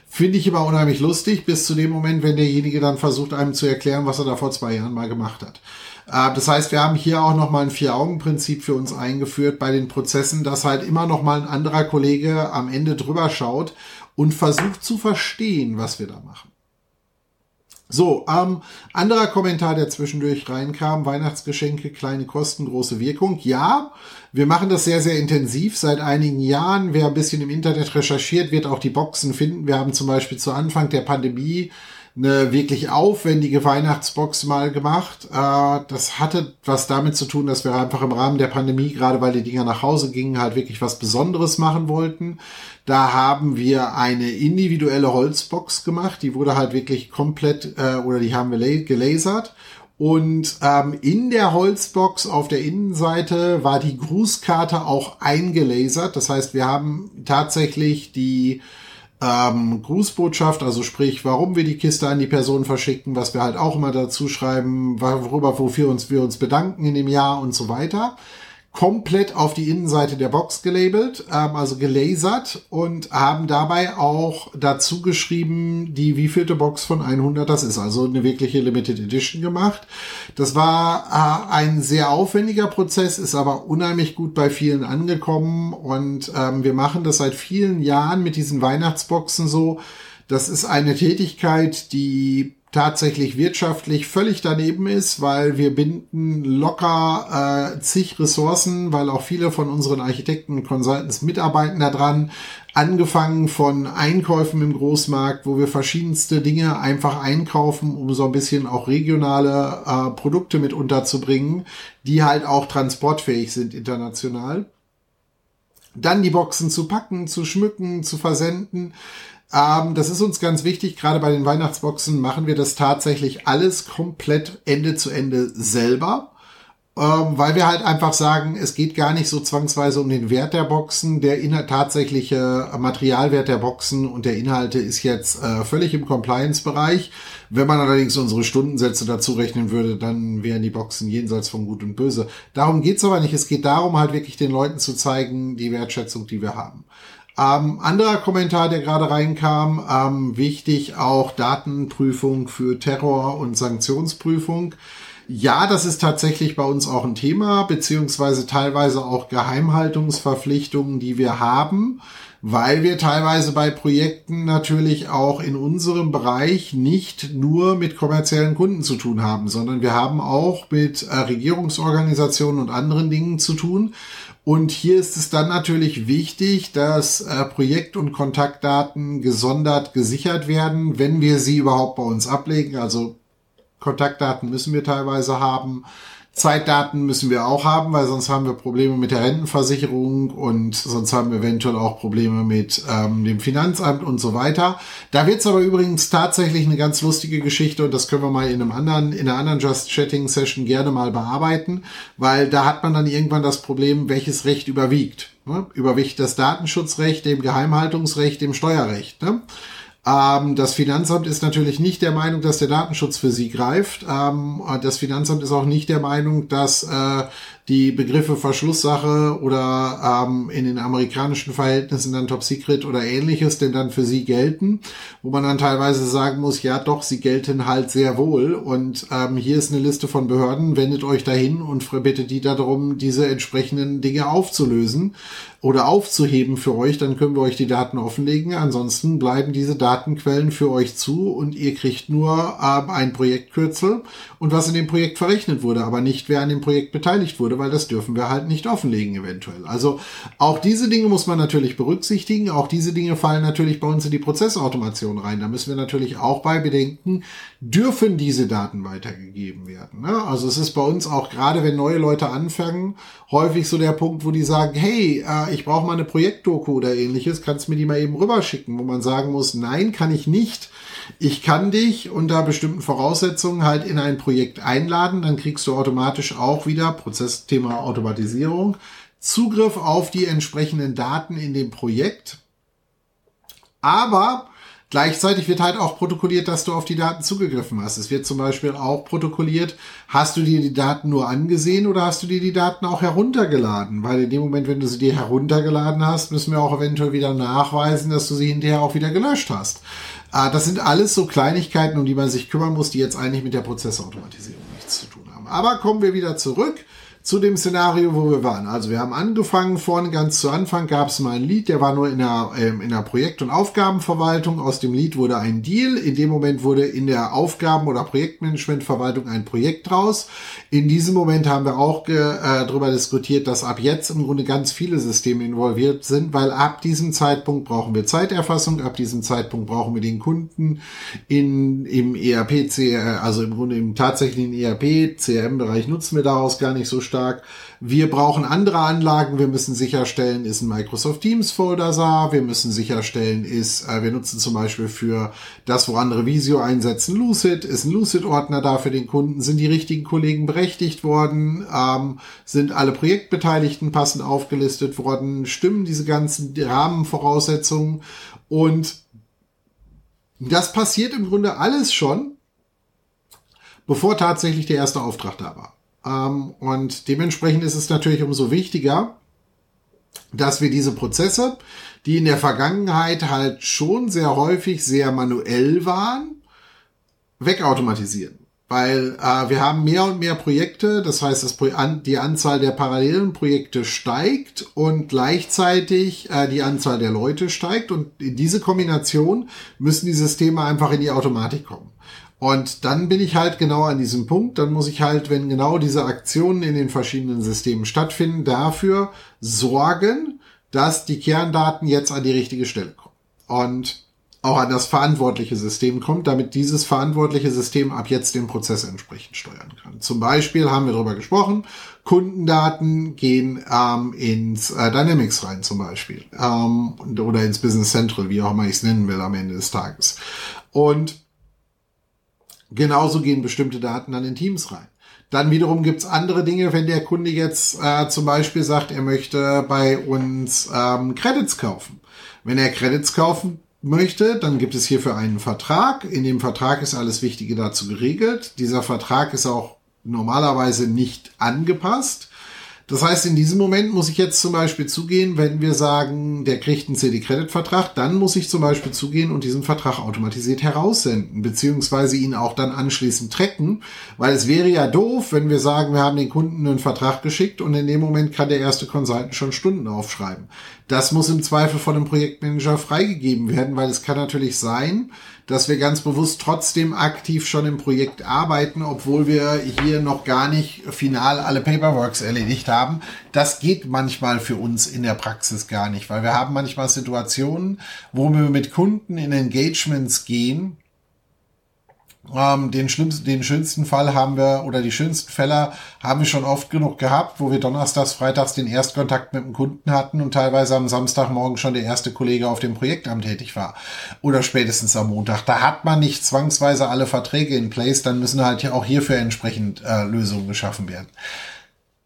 Finde ich immer unheimlich lustig, bis zu dem Moment, wenn derjenige dann versucht, einem zu erklären, was er da vor zwei Jahren mal gemacht hat. Äh, das heißt, wir haben hier auch nochmal ein Vier-Augen-Prinzip für uns eingeführt bei den Prozessen, dass halt immer nochmal ein anderer Kollege am Ende drüber schaut und versucht zu verstehen, was wir da machen. So, ähm, anderer Kommentar, der zwischendurch reinkam, Weihnachtsgeschenke, kleine Kosten, große Wirkung. Ja, wir machen das sehr, sehr intensiv seit einigen Jahren. Wer ein bisschen im Internet recherchiert, wird auch die Boxen finden. Wir haben zum Beispiel zu Anfang der Pandemie eine wirklich aufwendige Weihnachtsbox mal gemacht. Äh, das hatte was damit zu tun, dass wir einfach im Rahmen der Pandemie, gerade weil die Dinger nach Hause gingen, halt wirklich was Besonderes machen wollten. Da haben wir eine individuelle Holzbox gemacht. Die wurde halt wirklich komplett, äh, oder die haben wir gelasert. Und ähm, in der Holzbox auf der Innenseite war die Grußkarte auch eingelasert. Das heißt, wir haben tatsächlich die ähm, Grußbotschaft, also sprich, warum wir die Kiste an die Person verschicken, was wir halt auch immer dazu schreiben, worüber, wofür uns wir uns bedanken in dem Jahr und so weiter komplett auf die Innenseite der Box gelabelt, ähm, also gelasert und haben dabei auch dazu geschrieben, die wievielte Box von 100 das ist. Also eine wirkliche Limited Edition gemacht. Das war äh, ein sehr aufwendiger Prozess, ist aber unheimlich gut bei vielen angekommen und ähm, wir machen das seit vielen Jahren mit diesen Weihnachtsboxen so. Das ist eine Tätigkeit, die tatsächlich wirtschaftlich völlig daneben ist, weil wir binden locker äh, zig Ressourcen, weil auch viele von unseren Architekten und Consultants mitarbeiten daran, angefangen von Einkäufen im Großmarkt, wo wir verschiedenste Dinge einfach einkaufen, um so ein bisschen auch regionale äh, Produkte mit unterzubringen, die halt auch transportfähig sind international. Dann die Boxen zu packen, zu schmücken, zu versenden. Ähm, das ist uns ganz wichtig. Gerade bei den Weihnachtsboxen machen wir das tatsächlich alles komplett Ende zu Ende selber. Ähm, weil wir halt einfach sagen, es geht gar nicht so zwangsweise um den Wert der Boxen. Der Inhalt, tatsächliche Materialwert der Boxen und der Inhalte ist jetzt äh, völlig im Compliance-Bereich. Wenn man allerdings unsere Stundensätze dazu rechnen würde, dann wären die Boxen jenseits von Gut und Böse. Darum geht's aber nicht. Es geht darum, halt wirklich den Leuten zu zeigen, die Wertschätzung, die wir haben. Ähm, anderer Kommentar, der gerade reinkam, ähm, wichtig auch Datenprüfung für Terror- und Sanktionsprüfung. Ja, das ist tatsächlich bei uns auch ein Thema, beziehungsweise teilweise auch Geheimhaltungsverpflichtungen, die wir haben, weil wir teilweise bei Projekten natürlich auch in unserem Bereich nicht nur mit kommerziellen Kunden zu tun haben, sondern wir haben auch mit äh, Regierungsorganisationen und anderen Dingen zu tun. Und hier ist es dann natürlich wichtig, dass äh, Projekt- und Kontaktdaten gesondert gesichert werden, wenn wir sie überhaupt bei uns ablegen. Also Kontaktdaten müssen wir teilweise haben. Zeitdaten müssen wir auch haben, weil sonst haben wir Probleme mit der Rentenversicherung und sonst haben wir eventuell auch Probleme mit ähm, dem Finanzamt und so weiter. Da wird es aber übrigens tatsächlich eine ganz lustige Geschichte und das können wir mal in einem anderen, in einer anderen Just Chatting Session gerne mal bearbeiten, weil da hat man dann irgendwann das Problem, welches Recht überwiegt. Ne? Überwiegt das Datenschutzrecht, dem Geheimhaltungsrecht, dem Steuerrecht. Ne? Ähm, das Finanzamt ist natürlich nicht der Meinung, dass der Datenschutz für sie greift. Ähm, das Finanzamt ist auch nicht der Meinung, dass äh, die Begriffe Verschlusssache oder ähm, in den amerikanischen Verhältnissen dann Top Secret oder ähnliches denn dann für sie gelten, wo man dann teilweise sagen muss, ja doch, sie gelten halt sehr wohl und ähm, hier ist eine Liste von Behörden, wendet euch dahin und bittet die darum, diese entsprechenden Dinge aufzulösen oder aufzuheben für euch, dann können wir euch die Daten offenlegen. Ansonsten bleiben diese Datenquellen für euch zu und ihr kriegt nur äh, ein Projektkürzel und was in dem Projekt verrechnet wurde, aber nicht wer an dem Projekt beteiligt wurde, weil das dürfen wir halt nicht offenlegen eventuell. Also auch diese Dinge muss man natürlich berücksichtigen. Auch diese Dinge fallen natürlich bei uns in die Prozessautomation rein. Da müssen wir natürlich auch bei bedenken, dürfen diese Daten weitergegeben werden. Ne? Also es ist bei uns auch gerade, wenn neue Leute anfangen, häufig so der Punkt, wo die sagen, hey, äh, ich brauche mal eine Projektdoku oder ähnliches, kannst du mir die mal eben rüberschicken, wo man sagen muss, nein, kann ich nicht ich kann dich unter bestimmten Voraussetzungen halt in ein Projekt einladen, dann kriegst du automatisch auch wieder, Prozessthema Automatisierung, Zugriff auf die entsprechenden Daten in dem Projekt. Aber Gleichzeitig wird halt auch protokolliert, dass du auf die Daten zugegriffen hast. Es wird zum Beispiel auch protokolliert, hast du dir die Daten nur angesehen oder hast du dir die Daten auch heruntergeladen? Weil in dem Moment, wenn du sie dir heruntergeladen hast, müssen wir auch eventuell wieder nachweisen, dass du sie hinterher auch wieder gelöscht hast. Ah, das sind alles so Kleinigkeiten, um die man sich kümmern muss, die jetzt eigentlich mit der Prozessautomatisierung nichts zu tun haben. Aber kommen wir wieder zurück zu dem Szenario, wo wir waren. Also wir haben angefangen, vorne ganz zu Anfang gab es mal ein Lied, der war nur in der, ähm, in der Projekt- und Aufgabenverwaltung. Aus dem Lied wurde ein Deal. In dem Moment wurde in der Aufgaben- oder Projektmanagementverwaltung ein Projekt draus. In diesem Moment haben wir auch äh, darüber diskutiert, dass ab jetzt im Grunde ganz viele Systeme involviert sind, weil ab diesem Zeitpunkt brauchen wir Zeiterfassung, ab diesem Zeitpunkt brauchen wir den Kunden in, im ERP, also im Grunde im tatsächlichen ERP, CRM-Bereich nutzen wir daraus gar nicht so stark stark. Wir brauchen andere Anlagen. Wir müssen sicherstellen, ist ein Microsoft Teams Folder da. Wir müssen sicherstellen, ist, äh, wir nutzen zum Beispiel für das, wo andere Visio einsetzen, Lucid. Ist ein Lucid-Ordner da für den Kunden? Sind die richtigen Kollegen berechtigt worden? Ähm, sind alle Projektbeteiligten passend aufgelistet worden? Stimmen diese ganzen Rahmenvoraussetzungen? Und das passiert im Grunde alles schon, bevor tatsächlich der erste Auftrag da war. Ähm, und dementsprechend ist es natürlich umso wichtiger, dass wir diese Prozesse, die in der Vergangenheit halt schon sehr häufig sehr manuell waren, wegautomatisieren. Weil äh, wir haben mehr und mehr Projekte, das heißt, das die Anzahl der parallelen Projekte steigt und gleichzeitig äh, die Anzahl der Leute steigt und in diese Kombination müssen die Systeme einfach in die Automatik kommen. Und dann bin ich halt genau an diesem Punkt. Dann muss ich halt, wenn genau diese Aktionen in den verschiedenen Systemen stattfinden, dafür sorgen, dass die Kerndaten jetzt an die richtige Stelle kommen. Und auch an das verantwortliche System kommt, damit dieses verantwortliche System ab jetzt den Prozess entsprechend steuern kann. Zum Beispiel haben wir darüber gesprochen, Kundendaten gehen ähm, ins äh, Dynamics rein zum Beispiel ähm, oder ins Business Central, wie auch immer ich es nennen will am Ende des Tages. Und Genauso gehen bestimmte Daten dann in Teams rein. Dann wiederum gibt's andere Dinge, wenn der Kunde jetzt äh, zum Beispiel sagt, er möchte bei uns ähm, Credits kaufen. Wenn er Credits kaufen möchte, dann gibt es hierfür einen Vertrag. In dem Vertrag ist alles Wichtige dazu geregelt. Dieser Vertrag ist auch normalerweise nicht angepasst. Das heißt, in diesem Moment muss ich jetzt zum Beispiel zugehen, wenn wir sagen, der kriegt einen CD-Credit-Vertrag, dann muss ich zum Beispiel zugehen und diesen Vertrag automatisiert heraussenden, beziehungsweise ihn auch dann anschließend tracken, weil es wäre ja doof, wenn wir sagen, wir haben den Kunden einen Vertrag geschickt und in dem Moment kann der erste Consultant schon Stunden aufschreiben. Das muss im Zweifel von dem Projektmanager freigegeben werden, weil es kann natürlich sein, dass wir ganz bewusst trotzdem aktiv schon im Projekt arbeiten, obwohl wir hier noch gar nicht final alle Paperworks erledigt haben. Das geht manchmal für uns in der Praxis gar nicht, weil wir haben manchmal Situationen, wo wir mit Kunden in Engagements gehen, ähm, den schlimmsten, den schönsten Fall haben wir oder die schönsten Fälle haben wir schon oft genug gehabt, wo wir donnerstags, freitags den Erstkontakt mit dem Kunden hatten und teilweise am Samstagmorgen schon der erste Kollege auf dem Projektamt tätig war. Oder spätestens am Montag. Da hat man nicht zwangsweise alle Verträge in place, dann müssen halt auch hierfür entsprechend äh, Lösungen geschaffen werden.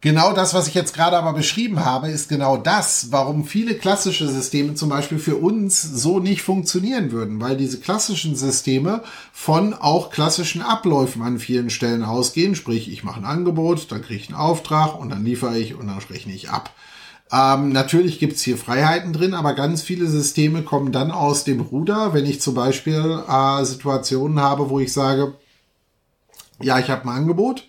Genau das, was ich jetzt gerade aber beschrieben habe, ist genau das, warum viele klassische Systeme zum Beispiel für uns so nicht funktionieren würden, weil diese klassischen Systeme von auch klassischen Abläufen an vielen Stellen ausgehen. Sprich, ich mache ein Angebot, dann kriege ich einen Auftrag und dann liefere ich und dann rechne ich ab. Ähm, natürlich gibt's hier Freiheiten drin, aber ganz viele Systeme kommen dann aus dem Ruder, wenn ich zum Beispiel äh, Situationen habe, wo ich sage, ja, ich habe ein Angebot.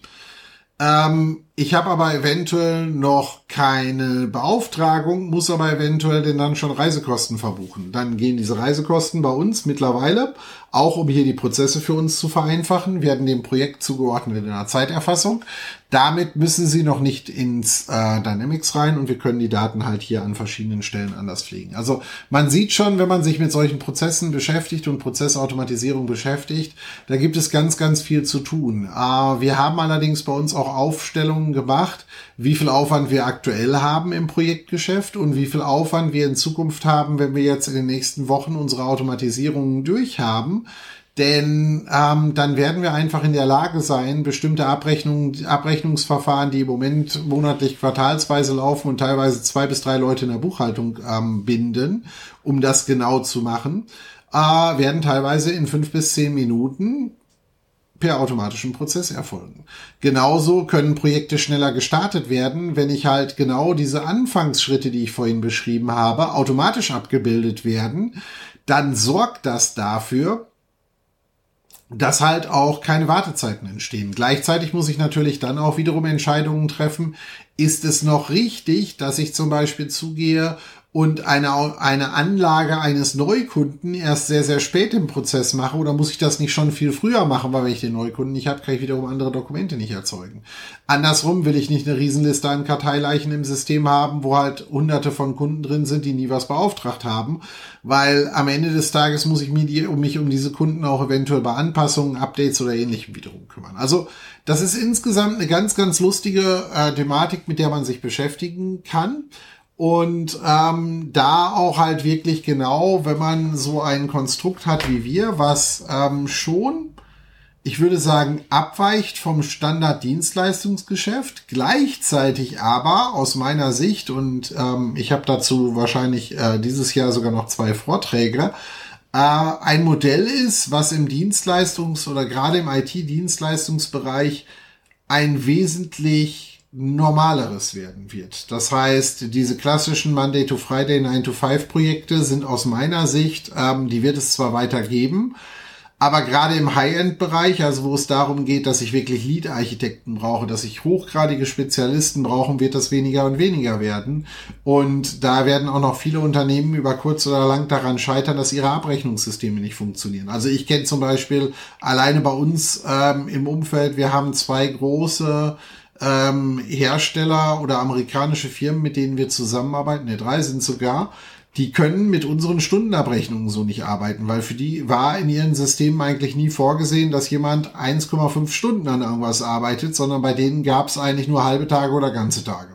Ähm, ich habe aber eventuell noch keine Beauftragung, muss aber eventuell denn dann schon Reisekosten verbuchen. Dann gehen diese Reisekosten bei uns mittlerweile, auch um hier die Prozesse für uns zu vereinfachen, werden dem Projekt zugeordnet in der Zeiterfassung. Damit müssen Sie noch nicht ins äh, Dynamics rein und wir können die Daten halt hier an verschiedenen Stellen anders pflegen. Also man sieht schon, wenn man sich mit solchen Prozessen beschäftigt und Prozessautomatisierung beschäftigt, da gibt es ganz, ganz viel zu tun. Äh, wir haben allerdings bei uns auch Aufstellungen gemacht, wie viel Aufwand wir aktuell haben im Projektgeschäft und wie viel Aufwand wir in Zukunft haben, wenn wir jetzt in den nächsten Wochen unsere Automatisierungen durchhaben. Denn ähm, dann werden wir einfach in der Lage sein, bestimmte Abrechnungen, Abrechnungsverfahren, die im Moment monatlich quartalsweise laufen und teilweise zwei bis drei Leute in der Buchhaltung ähm, binden, um das genau zu machen, äh, werden teilweise in fünf bis zehn Minuten per automatischen Prozess erfolgen. Genauso können Projekte schneller gestartet werden, wenn ich halt genau diese Anfangsschritte, die ich vorhin beschrieben habe, automatisch abgebildet werden. Dann sorgt das dafür, dass halt auch keine Wartezeiten entstehen. Gleichzeitig muss ich natürlich dann auch wiederum Entscheidungen treffen. Ist es noch richtig, dass ich zum Beispiel zugehe und eine, eine Anlage eines Neukunden erst sehr, sehr spät im Prozess mache oder muss ich das nicht schon viel früher machen, weil wenn ich den Neukunden nicht habe, kann ich wiederum andere Dokumente nicht erzeugen. Andersrum will ich nicht eine Riesenliste an Karteileichen im System haben, wo halt hunderte von Kunden drin sind, die nie was beauftragt haben, weil am Ende des Tages muss ich mich, die, um mich um diese Kunden auch eventuell bei Anpassungen, Updates oder ähnlichem wiederum kümmern. Also das ist insgesamt eine ganz, ganz lustige äh, Thematik, mit der man sich beschäftigen kann. Und ähm, da auch halt wirklich genau, wenn man so ein Konstrukt hat wie wir, was ähm, schon, ich würde sagen, abweicht vom Standard-Dienstleistungsgeschäft, gleichzeitig aber aus meiner Sicht, und ähm, ich habe dazu wahrscheinlich äh, dieses Jahr sogar noch zwei Vorträge, äh, ein Modell ist, was im Dienstleistungs- oder gerade im IT-Dienstleistungsbereich ein wesentlich normaleres werden wird. Das heißt, diese klassischen Monday to Friday 9 to 5 Projekte sind aus meiner Sicht, ähm, die wird es zwar weiter geben, aber gerade im High-End-Bereich, also wo es darum geht, dass ich wirklich Lead-Architekten brauche, dass ich hochgradige Spezialisten brauche, wird das weniger und weniger werden. Und da werden auch noch viele Unternehmen über kurz oder lang daran scheitern, dass ihre Abrechnungssysteme nicht funktionieren. Also ich kenne zum Beispiel alleine bei uns ähm, im Umfeld, wir haben zwei große ähm, Hersteller oder amerikanische Firmen, mit denen wir zusammenarbeiten, ne, drei sind sogar, die können mit unseren Stundenabrechnungen so nicht arbeiten, weil für die war in ihren Systemen eigentlich nie vorgesehen, dass jemand 1,5 Stunden an irgendwas arbeitet, sondern bei denen gab es eigentlich nur halbe Tage oder ganze Tage.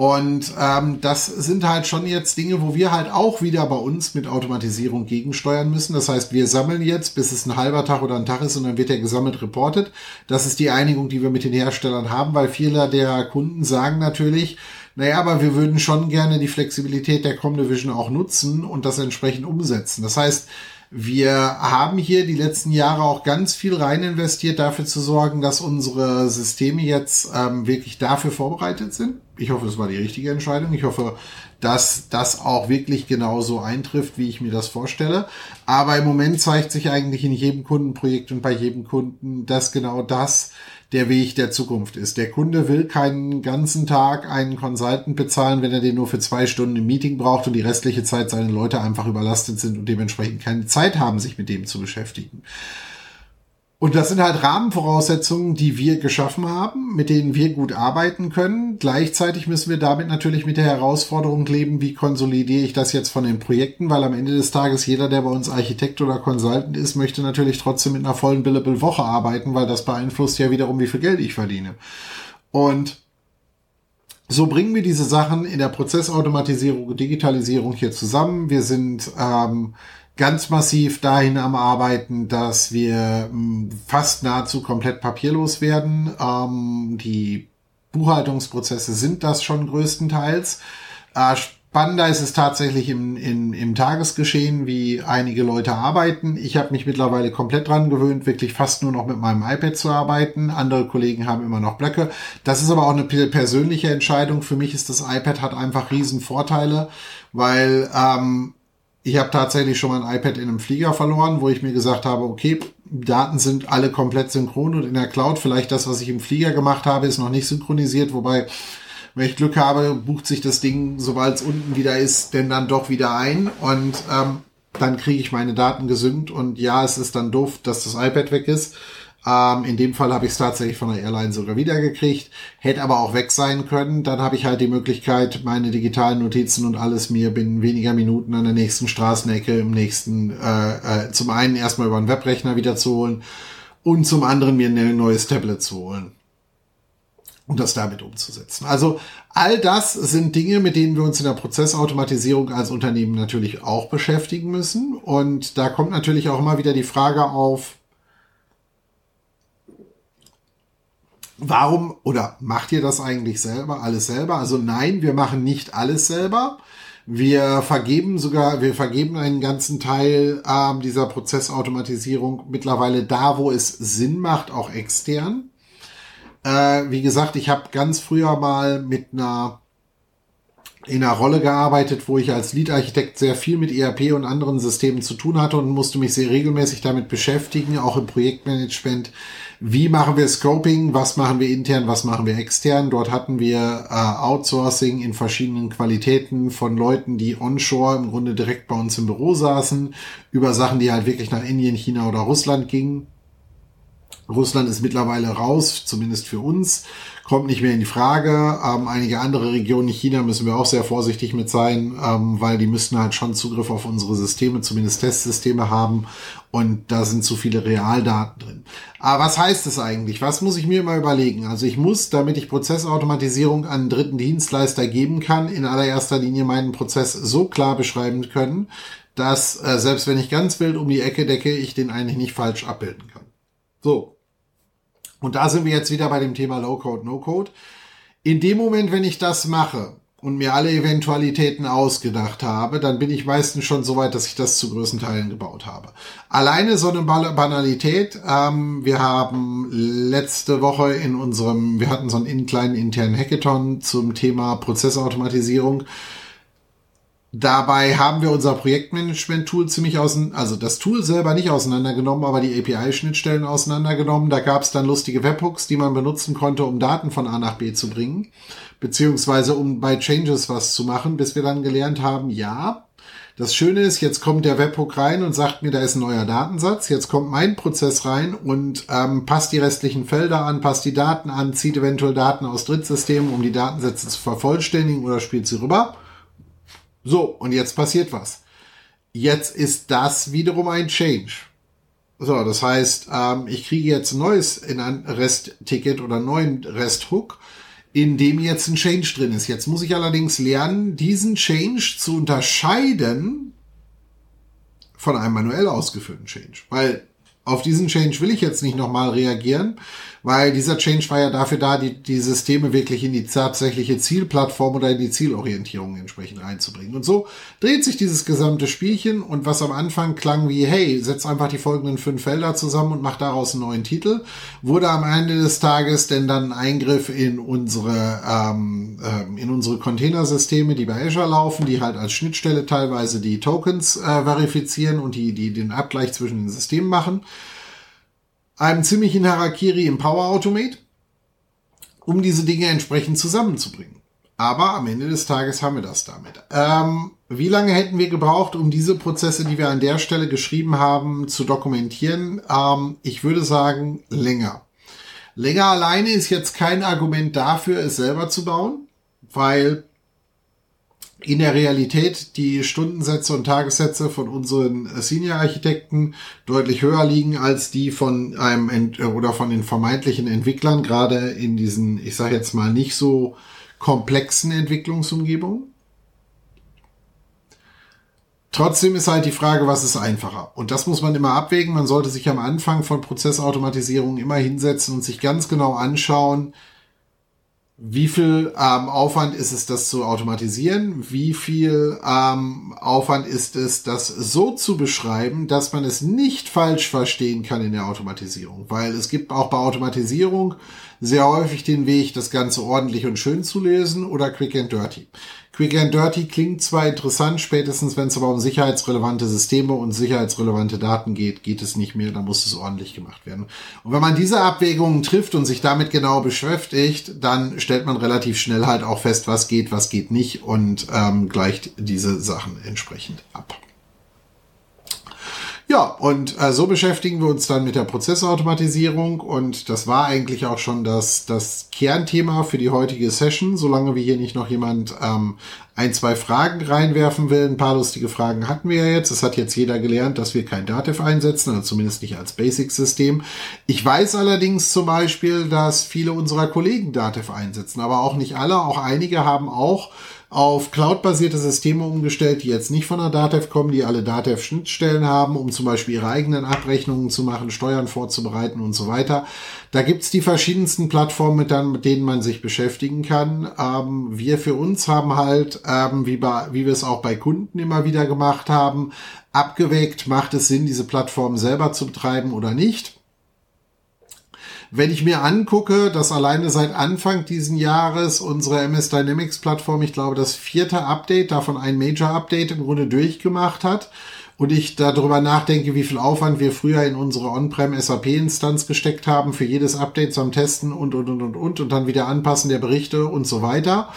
Und ähm, das sind halt schon jetzt Dinge, wo wir halt auch wieder bei uns mit Automatisierung gegensteuern müssen. Das heißt, wir sammeln jetzt, bis es ein halber Tag oder ein Tag ist und dann wird der gesammelt reportet. Das ist die Einigung, die wir mit den Herstellern haben, weil viele der Kunden sagen natürlich, naja, aber wir würden schon gerne die Flexibilität der Comdivision auch nutzen und das entsprechend umsetzen. Das heißt, wir haben hier die letzten Jahre auch ganz viel rein investiert, dafür zu sorgen, dass unsere Systeme jetzt ähm, wirklich dafür vorbereitet sind. Ich hoffe, es war die richtige Entscheidung. Ich hoffe, dass das auch wirklich genauso eintrifft, wie ich mir das vorstelle. Aber im Moment zeigt sich eigentlich in jedem Kundenprojekt und bei jedem Kunden, dass genau das der Weg der Zukunft ist. Der Kunde will keinen ganzen Tag einen Consultant bezahlen, wenn er den nur für zwei Stunden im Meeting braucht und die restliche Zeit seine Leute einfach überlastet sind und dementsprechend keine Zeit haben, sich mit dem zu beschäftigen. Und das sind halt Rahmenvoraussetzungen, die wir geschaffen haben, mit denen wir gut arbeiten können. Gleichzeitig müssen wir damit natürlich mit der Herausforderung leben, wie konsolidiere ich das jetzt von den Projekten, weil am Ende des Tages jeder, der bei uns Architekt oder Consultant ist, möchte natürlich trotzdem mit einer vollen Billable Woche arbeiten, weil das beeinflusst ja wiederum, wie viel Geld ich verdiene. Und so bringen wir diese Sachen in der Prozessautomatisierung und Digitalisierung hier zusammen. Wir sind ähm, ganz massiv dahin am Arbeiten, dass wir hm, fast nahezu komplett papierlos werden. Ähm, die Buchhaltungsprozesse sind das schon größtenteils. Äh, spannender ist es tatsächlich im, im, im Tagesgeschehen, wie einige Leute arbeiten. Ich habe mich mittlerweile komplett dran gewöhnt, wirklich fast nur noch mit meinem iPad zu arbeiten. Andere Kollegen haben immer noch Blöcke. Das ist aber auch eine persönliche Entscheidung. Für mich ist das iPad hat einfach riesen Vorteile, weil ähm, ich habe tatsächlich schon mein iPad in einem Flieger verloren, wo ich mir gesagt habe, okay, Daten sind alle komplett synchron und in der Cloud. Vielleicht das, was ich im Flieger gemacht habe, ist noch nicht synchronisiert, wobei, wenn ich Glück habe, bucht sich das Ding, sobald es unten wieder ist, denn dann doch wieder ein. Und ähm, dann kriege ich meine Daten gesynkt. Und ja, es ist dann doof, dass das iPad weg ist. Ähm, in dem Fall habe ich es tatsächlich von der Airline sogar wiedergekriegt, hätte aber auch weg sein können. Dann habe ich halt die Möglichkeit, meine digitalen Notizen und alles mir binnen weniger Minuten an der nächsten Straßenecke im nächsten, äh, äh, zum einen erstmal über einen Webrechner wieder zu holen und zum anderen mir ein neues Tablet zu holen und das damit umzusetzen. Also all das sind Dinge, mit denen wir uns in der Prozessautomatisierung als Unternehmen natürlich auch beschäftigen müssen. Und da kommt natürlich auch immer wieder die Frage auf, warum oder macht ihr das eigentlich selber, alles selber? Also nein, wir machen nicht alles selber. Wir vergeben sogar, wir vergeben einen ganzen Teil ähm, dieser Prozessautomatisierung mittlerweile da, wo es Sinn macht, auch extern. Äh, wie gesagt, ich habe ganz früher mal mit einer in einer Rolle gearbeitet, wo ich als Lead-Architekt sehr viel mit ERP und anderen Systemen zu tun hatte und musste mich sehr regelmäßig damit beschäftigen, auch im Projektmanagement. Wie machen wir Scoping? Was machen wir intern? Was machen wir extern? Dort hatten wir äh, Outsourcing in verschiedenen Qualitäten von Leuten, die onshore im Grunde direkt bei uns im Büro saßen, über Sachen, die halt wirklich nach Indien, China oder Russland gingen. Russland ist mittlerweile raus, zumindest für uns kommt nicht mehr in die Frage. Ähm, einige andere Regionen in China müssen wir auch sehr vorsichtig mit sein, ähm, weil die müssten halt schon Zugriff auf unsere Systeme, zumindest Testsysteme haben. Und da sind zu viele Realdaten. Aber was heißt das eigentlich? Was muss ich mir immer überlegen? Also ich muss, damit ich Prozessautomatisierung an einen dritten Dienstleister geben kann, in allererster Linie meinen Prozess so klar beschreiben können, dass äh, selbst wenn ich ganz wild um die Ecke decke, ich den eigentlich nicht falsch abbilden kann. So, und da sind wir jetzt wieder bei dem Thema Low-Code, No-Code. In dem Moment, wenn ich das mache und mir alle Eventualitäten ausgedacht habe, dann bin ich meistens schon so weit, dass ich das zu größten Teilen gebaut habe. Alleine so eine Banalität. Ähm, wir haben letzte Woche in unserem, wir hatten so einen kleinen internen Hackathon zum Thema Prozessautomatisierung. Dabei haben wir unser Projektmanagement-Tool ziemlich außen, also das Tool selber nicht auseinandergenommen, aber die API-Schnittstellen auseinandergenommen. Da gab es dann lustige Webhooks, die man benutzen konnte, um Daten von A nach B zu bringen, beziehungsweise um bei Changes was zu machen, bis wir dann gelernt haben, ja, das Schöne ist, jetzt kommt der Webhook rein und sagt mir, da ist ein neuer Datensatz. Jetzt kommt mein Prozess rein und ähm, passt die restlichen Felder an, passt die Daten an, zieht eventuell Daten aus Drittsystemen, um die Datensätze zu vervollständigen oder spielt sie rüber. So, und jetzt passiert was. Jetzt ist das wiederum ein Change. So, das heißt, ähm, ich kriege jetzt ein neues in ein Rest-Ticket oder einen neuen Rest-Hook, in dem jetzt ein Change drin ist. Jetzt muss ich allerdings lernen, diesen Change zu unterscheiden von einem manuell ausgeführten Change. Weil auf diesen Change will ich jetzt nicht nochmal reagieren, weil dieser Change war ja dafür da, die, die Systeme wirklich in die tatsächliche Zielplattform oder in die Zielorientierung entsprechend reinzubringen. Und so dreht sich dieses gesamte Spielchen und was am Anfang klang wie, hey, setz einfach die folgenden fünf Felder zusammen und mach daraus einen neuen Titel, wurde am Ende des Tages denn dann ein Eingriff in unsere, ähm, ähm, in unsere Containersysteme, die bei Azure laufen, die halt als Schnittstelle teilweise die Tokens äh, verifizieren und die, die den Abgleich zwischen den Systemen machen einem ziemlichen Harakiri im Power Automate, um diese Dinge entsprechend zusammenzubringen. Aber am Ende des Tages haben wir das damit. Ähm, wie lange hätten wir gebraucht, um diese Prozesse, die wir an der Stelle geschrieben haben, zu dokumentieren? Ähm, ich würde sagen, länger. Länger alleine ist jetzt kein Argument dafür, es selber zu bauen, weil in der Realität die Stundensätze und Tagessätze von unseren Senior-Architekten deutlich höher liegen als die von einem Ent oder von den vermeintlichen Entwicklern, gerade in diesen, ich sage jetzt mal, nicht so komplexen Entwicklungsumgebungen. Trotzdem ist halt die Frage, was ist einfacher? Und das muss man immer abwägen. Man sollte sich am Anfang von Prozessautomatisierung immer hinsetzen und sich ganz genau anschauen, wie viel ähm, Aufwand ist es, das zu automatisieren? Wie viel ähm, Aufwand ist es, das so zu beschreiben, dass man es nicht falsch verstehen kann in der Automatisierung? Weil es gibt auch bei Automatisierung sehr häufig den Weg, das Ganze ordentlich und schön zu lösen oder quick and dirty. Quick and Dirty klingt zwar interessant, spätestens wenn es aber um sicherheitsrelevante Systeme und sicherheitsrelevante Daten geht, geht es nicht mehr, da muss es ordentlich gemacht werden. Und wenn man diese Abwägungen trifft und sich damit genau beschäftigt, dann stellt man relativ schnell halt auch fest, was geht, was geht nicht und ähm, gleicht diese Sachen entsprechend ab. Ja, und äh, so beschäftigen wir uns dann mit der Prozessautomatisierung und das war eigentlich auch schon das, das Kernthema für die heutige Session, solange wir hier nicht noch jemand ähm, ein, zwei Fragen reinwerfen will. Ein paar lustige Fragen hatten wir ja jetzt. Es hat jetzt jeder gelernt, dass wir kein Dativ einsetzen, also zumindest nicht als Basic-System. Ich weiß allerdings zum Beispiel, dass viele unserer Kollegen Dativ einsetzen, aber auch nicht alle. Auch einige haben auch auf cloud-basierte Systeme umgestellt, die jetzt nicht von der Datev kommen, die alle Datev-Schnittstellen haben, um zum Beispiel ihre eigenen Abrechnungen zu machen, Steuern vorzubereiten und so weiter. Da gibt's die verschiedensten Plattformen, mit, denen man sich beschäftigen kann. Ähm, wir für uns haben halt, ähm, wie, wie wir es auch bei Kunden immer wieder gemacht haben, abgewägt, macht es Sinn, diese Plattform selber zu betreiben oder nicht Wenn ich mir angucke, dass alleine seit Anfang diesen Jahres unsere MS Dynamics Plattform, ich glaube, das vierte Update, davon ein Major Update im Grunde durchgemacht hat, und ich darüber nachdenke, wie viel Aufwand wir früher in unsere On-Prem SAP-Instanz gesteckt haben für jedes Update zum Testen und, und, und, und, und, und dann wieder anpassen der Berichte und so weiter.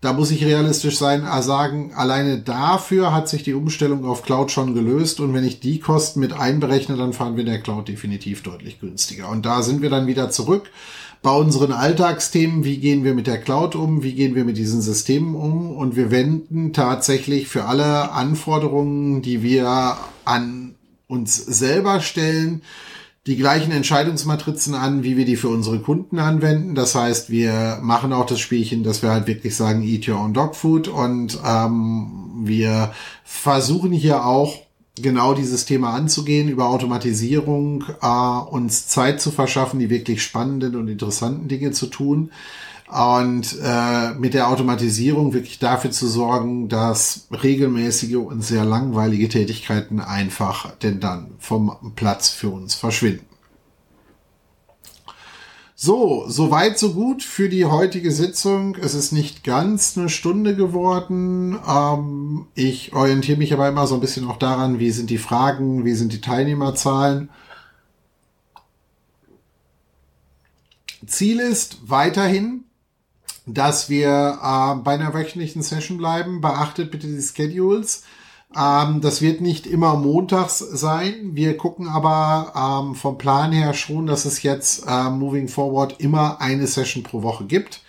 Da muss ich realistisch sein, äh, sagen, alleine dafür hat sich die Umstellung auf Cloud schon gelöst. Und wenn ich die Kosten mit einberechne, dann fahren wir in der Cloud definitiv deutlich günstiger. Und da sind wir dann wieder zurück bei unseren Alltagsthemen, wie gehen wir mit der Cloud um, wie gehen wir mit diesen Systemen um? Und wir wenden tatsächlich für alle Anforderungen, die wir an uns selber stellen, die gleichen Entscheidungsmatrizen an, wie wir die für unsere Kunden anwenden. Das heißt, wir machen auch das Spielchen, dass wir halt wirklich sagen, eat your own dog food und ähm, wir versuchen hier auch genau dieses Thema anzugehen, über Automatisierung äh, uns Zeit zu verschaffen, die wirklich spannenden und interessanten Dinge zu tun. Und äh, mit der Automatisierung wirklich dafür zu sorgen, dass regelmäßige und sehr langweilige Tätigkeiten einfach denn dann vom Platz für uns verschwinden. So, soweit so gut für die heutige Sitzung. Es ist nicht ganz eine Stunde geworden. Ähm, ich orientiere mich aber immer so ein bisschen auch daran, wie sind die Fragen, wie sind die Teilnehmerzahlen. Ziel ist weiterhin, dass wir äh, bei einer wöchentlichen Session bleiben. Beachtet bitte die Schedules. Ähm, das wird nicht immer montags sein. Wir gucken aber ähm, vom Plan her schon, dass es jetzt äh, moving forward immer eine Session pro Woche gibt.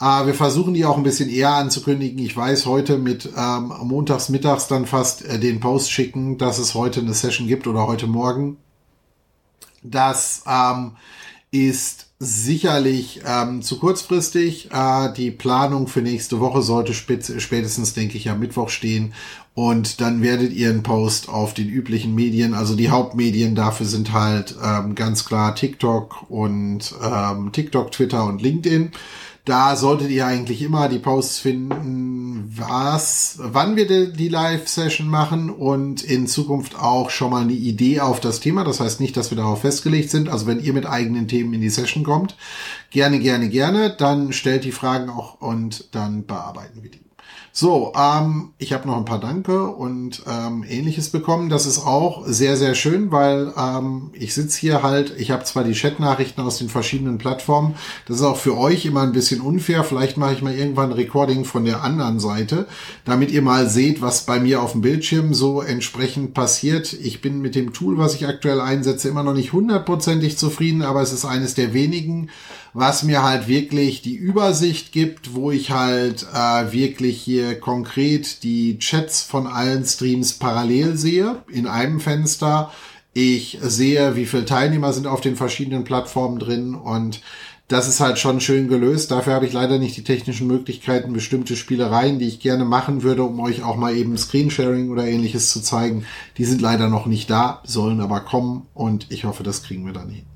Äh, wir versuchen die auch ein bisschen eher anzukündigen. Ich weiß heute mit ähm, montags mittags dann fast äh, den Post schicken, dass es heute eine Session gibt oder heute Morgen. Das ähm, ist sicherlich ähm, zu kurzfristig. Äh, die Planung für nächste Woche sollte spätestens, denke ich, am Mittwoch stehen. Und dann werdet ihr einen Post auf den üblichen Medien, also die Hauptmedien dafür sind halt ähm, ganz klar TikTok und ähm, TikTok, Twitter und LinkedIn. Da solltet ihr eigentlich immer die Posts finden, was, wann wir die Live-Session machen und in Zukunft auch schon mal eine Idee auf das Thema. Das heißt nicht, dass wir darauf festgelegt sind. Also wenn ihr mit eigenen Themen in die Session kommt, gerne, gerne, gerne, dann stellt die Fragen auch und dann bearbeiten wir die. So, ähm, ich habe noch ein paar Danke und ähm, ähnliches bekommen. Das ist auch sehr, sehr schön, weil ähm, ich sitze hier halt, ich habe zwar die Chat-Nachrichten aus den verschiedenen Plattformen, das ist auch für euch immer ein bisschen unfair. Vielleicht mache ich mal irgendwann ein Recording von der anderen Seite, damit ihr mal seht, was bei mir auf dem Bildschirm so entsprechend passiert. Ich bin mit dem Tool, was ich aktuell einsetze, immer noch nicht hundertprozentig zufrieden, aber es ist eines der wenigen, was mir halt wirklich die Übersicht gibt, wo ich halt äh, wirklich hier konkret die Chats von allen Streams parallel sehe in einem Fenster. Ich sehe, wie viele Teilnehmer sind auf den verschiedenen Plattformen drin und das ist halt schon schön gelöst. Dafür habe ich leider nicht die technischen Möglichkeiten, bestimmte Spielereien, die ich gerne machen würde, um euch auch mal eben Screensharing oder ähnliches zu zeigen. Die sind leider noch nicht da, sollen aber kommen und ich hoffe, das kriegen wir dann hin.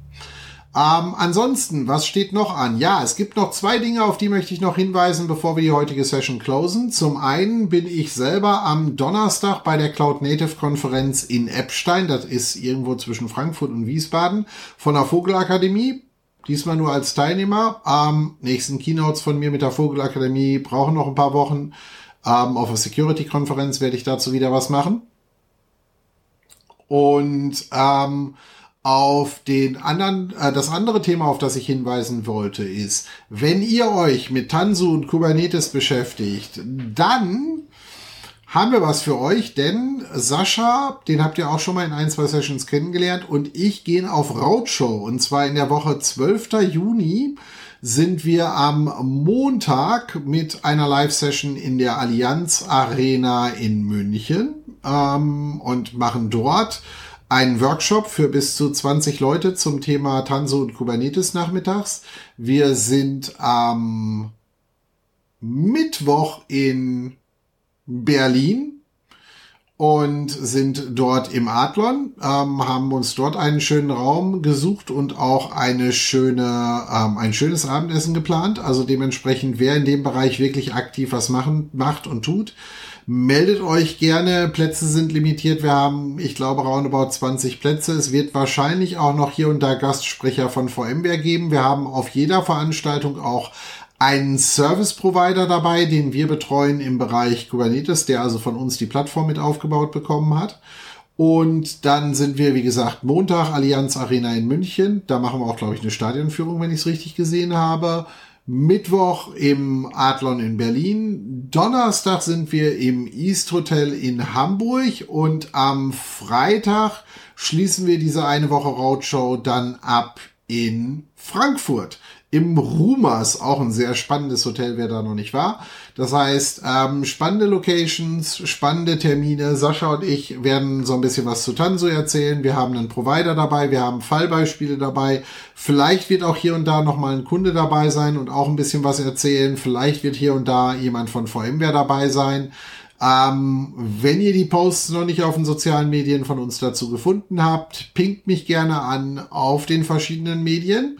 Ähm, ansonsten, was steht noch an? Ja, es gibt noch zwei Dinge, auf die möchte ich noch hinweisen, bevor wir die heutige Session closen. Zum einen bin ich selber am Donnerstag bei der Cloud Native Konferenz in Eppstein. Das ist irgendwo zwischen Frankfurt und Wiesbaden von der Vogelakademie. Diesmal nur als Teilnehmer. Am nächsten Keynotes von mir mit der Vogelakademie brauchen noch ein paar Wochen. Ähm, auf der Security-Konferenz werde ich dazu wieder was machen. Und ähm, auf den anderen, äh, das andere Thema, auf das ich hinweisen wollte, ist, wenn ihr euch mit Tanzu und Kubernetes beschäftigt, dann haben wir was für euch, denn Sascha, den habt ihr auch schon mal in ein, zwei Sessions kennengelernt und ich gehen auf Roadshow und zwar in der Woche 12. Juni sind wir am Montag mit einer Live-Session in der Allianz Arena in München ähm, und machen dort einen Workshop für bis zu 20 Leute zum Thema Tanso und Kubernetes nachmittags. Wir sind am Mittwoch in Berlin und sind dort im Adlon, ähm, haben uns dort einen schönen Raum gesucht und auch eine schöne, ähm, ein schönes Abendessen geplant. Also dementsprechend, wer in dem Bereich wirklich aktiv was machen, macht und tut, meldet euch gerne. Plätze sind limitiert. Wir haben, ich glaube, roundabout 20 Plätze. Es wird wahrscheinlich auch noch hier und da Gastsprecher von VMware geben. Wir haben auf jeder Veranstaltung auch einen Service Provider dabei, den wir betreuen im Bereich Kubernetes, der also von uns die Plattform mit aufgebaut bekommen hat. Und dann sind wir, wie gesagt, Montag Allianz Arena in München. Da machen wir auch, glaube ich, eine Stadionführung, wenn ich es richtig gesehen habe. Mittwoch im Adlon in Berlin. Donnerstag sind wir im East Hotel in Hamburg und am Freitag schließen wir diese eine Woche Roadshow dann ab in Frankfurt im Rumors, auch ein sehr spannendes Hotel, wer da noch nicht war. Das heißt, ähm, spannende Locations, spannende Termine. Sascha und ich werden so ein bisschen was zu Tanso erzählen. Wir haben einen Provider dabei, wir haben Fallbeispiele dabei. Vielleicht wird auch hier und da noch mal ein Kunde dabei sein und auch ein bisschen was erzählen. Vielleicht wird hier und da jemand von VMware dabei sein. Ähm, wenn ihr die Posts noch nicht auf den sozialen Medien von uns dazu gefunden habt, pinkt mich gerne an auf den verschiedenen Medien.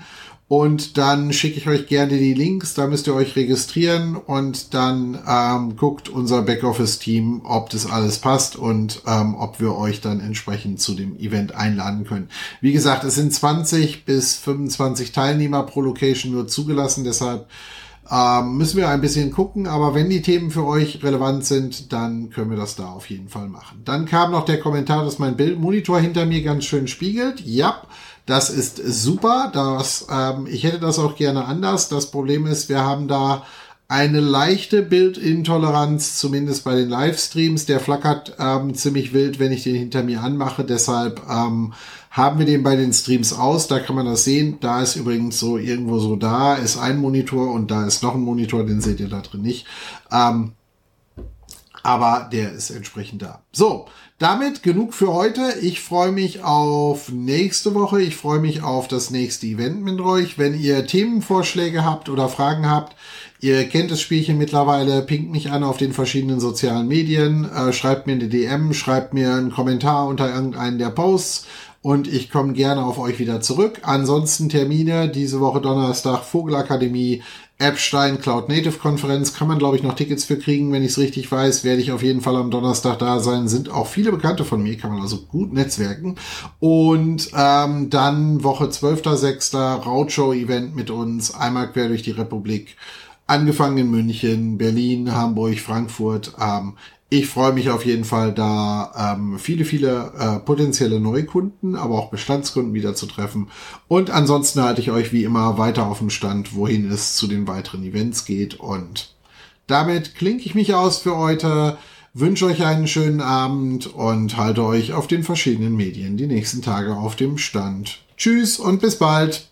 Und dann schicke ich euch gerne die Links, da müsst ihr euch registrieren und dann ähm, guckt unser Backoffice-Team, ob das alles passt und ähm, ob wir euch dann entsprechend zu dem Event einladen können. Wie gesagt, es sind 20 bis 25 Teilnehmer pro Location nur zugelassen, deshalb ähm, müssen wir ein bisschen gucken, aber wenn die Themen für euch relevant sind, dann können wir das da auf jeden Fall machen. Dann kam noch der Kommentar, dass mein Bildmonitor hinter mir ganz schön spiegelt. Ja, das ist super. Das, ähm, ich hätte das auch gerne anders. Das Problem ist, wir haben da eine leichte Bildintoleranz, zumindest bei den Livestreams. Der flackert ähm, ziemlich wild, wenn ich den hinter mir anmache. Deshalb ähm, haben wir den bei den Streams aus. Da kann man das sehen. Da ist übrigens so irgendwo so da ist ein Monitor und da ist noch ein Monitor. Den seht ihr da drin nicht. Ähm, aber der ist entsprechend da. So, damit genug für heute. Ich freue mich auf nächste Woche. Ich freue mich auf das nächste Event mit euch. Wenn ihr Themenvorschläge habt oder Fragen habt, ihr kennt das Spielchen mittlerweile, pinkt mich an auf den verschiedenen sozialen Medien, äh, schreibt mir eine DM, schreibt mir einen Kommentar unter irgendeinen der Posts und ich komme gerne auf euch wieder zurück. Ansonsten Termine diese Woche Donnerstag Vogelakademie Epstein Cloud Native Konferenz kann man, glaube ich, noch Tickets für kriegen, wenn ich es richtig weiß. Werde ich auf jeden Fall am Donnerstag da sein. Sind auch viele Bekannte von mir, kann man also gut netzwerken. Und ähm, dann Woche 12.06. Roadshow-Event mit uns, einmal quer durch die Republik. Angefangen in München, Berlin, Hamburg, Frankfurt. Ähm, ich freue mich auf jeden Fall, da ähm, viele, viele äh, potenzielle Neukunden, aber auch Bestandskunden wieder zu treffen. Und ansonsten halte ich euch wie immer weiter auf dem Stand, wohin es zu den weiteren Events geht. Und damit klinke ich mich aus für heute, wünsche euch einen schönen Abend und halte euch auf den verschiedenen Medien die nächsten Tage auf dem Stand. Tschüss und bis bald.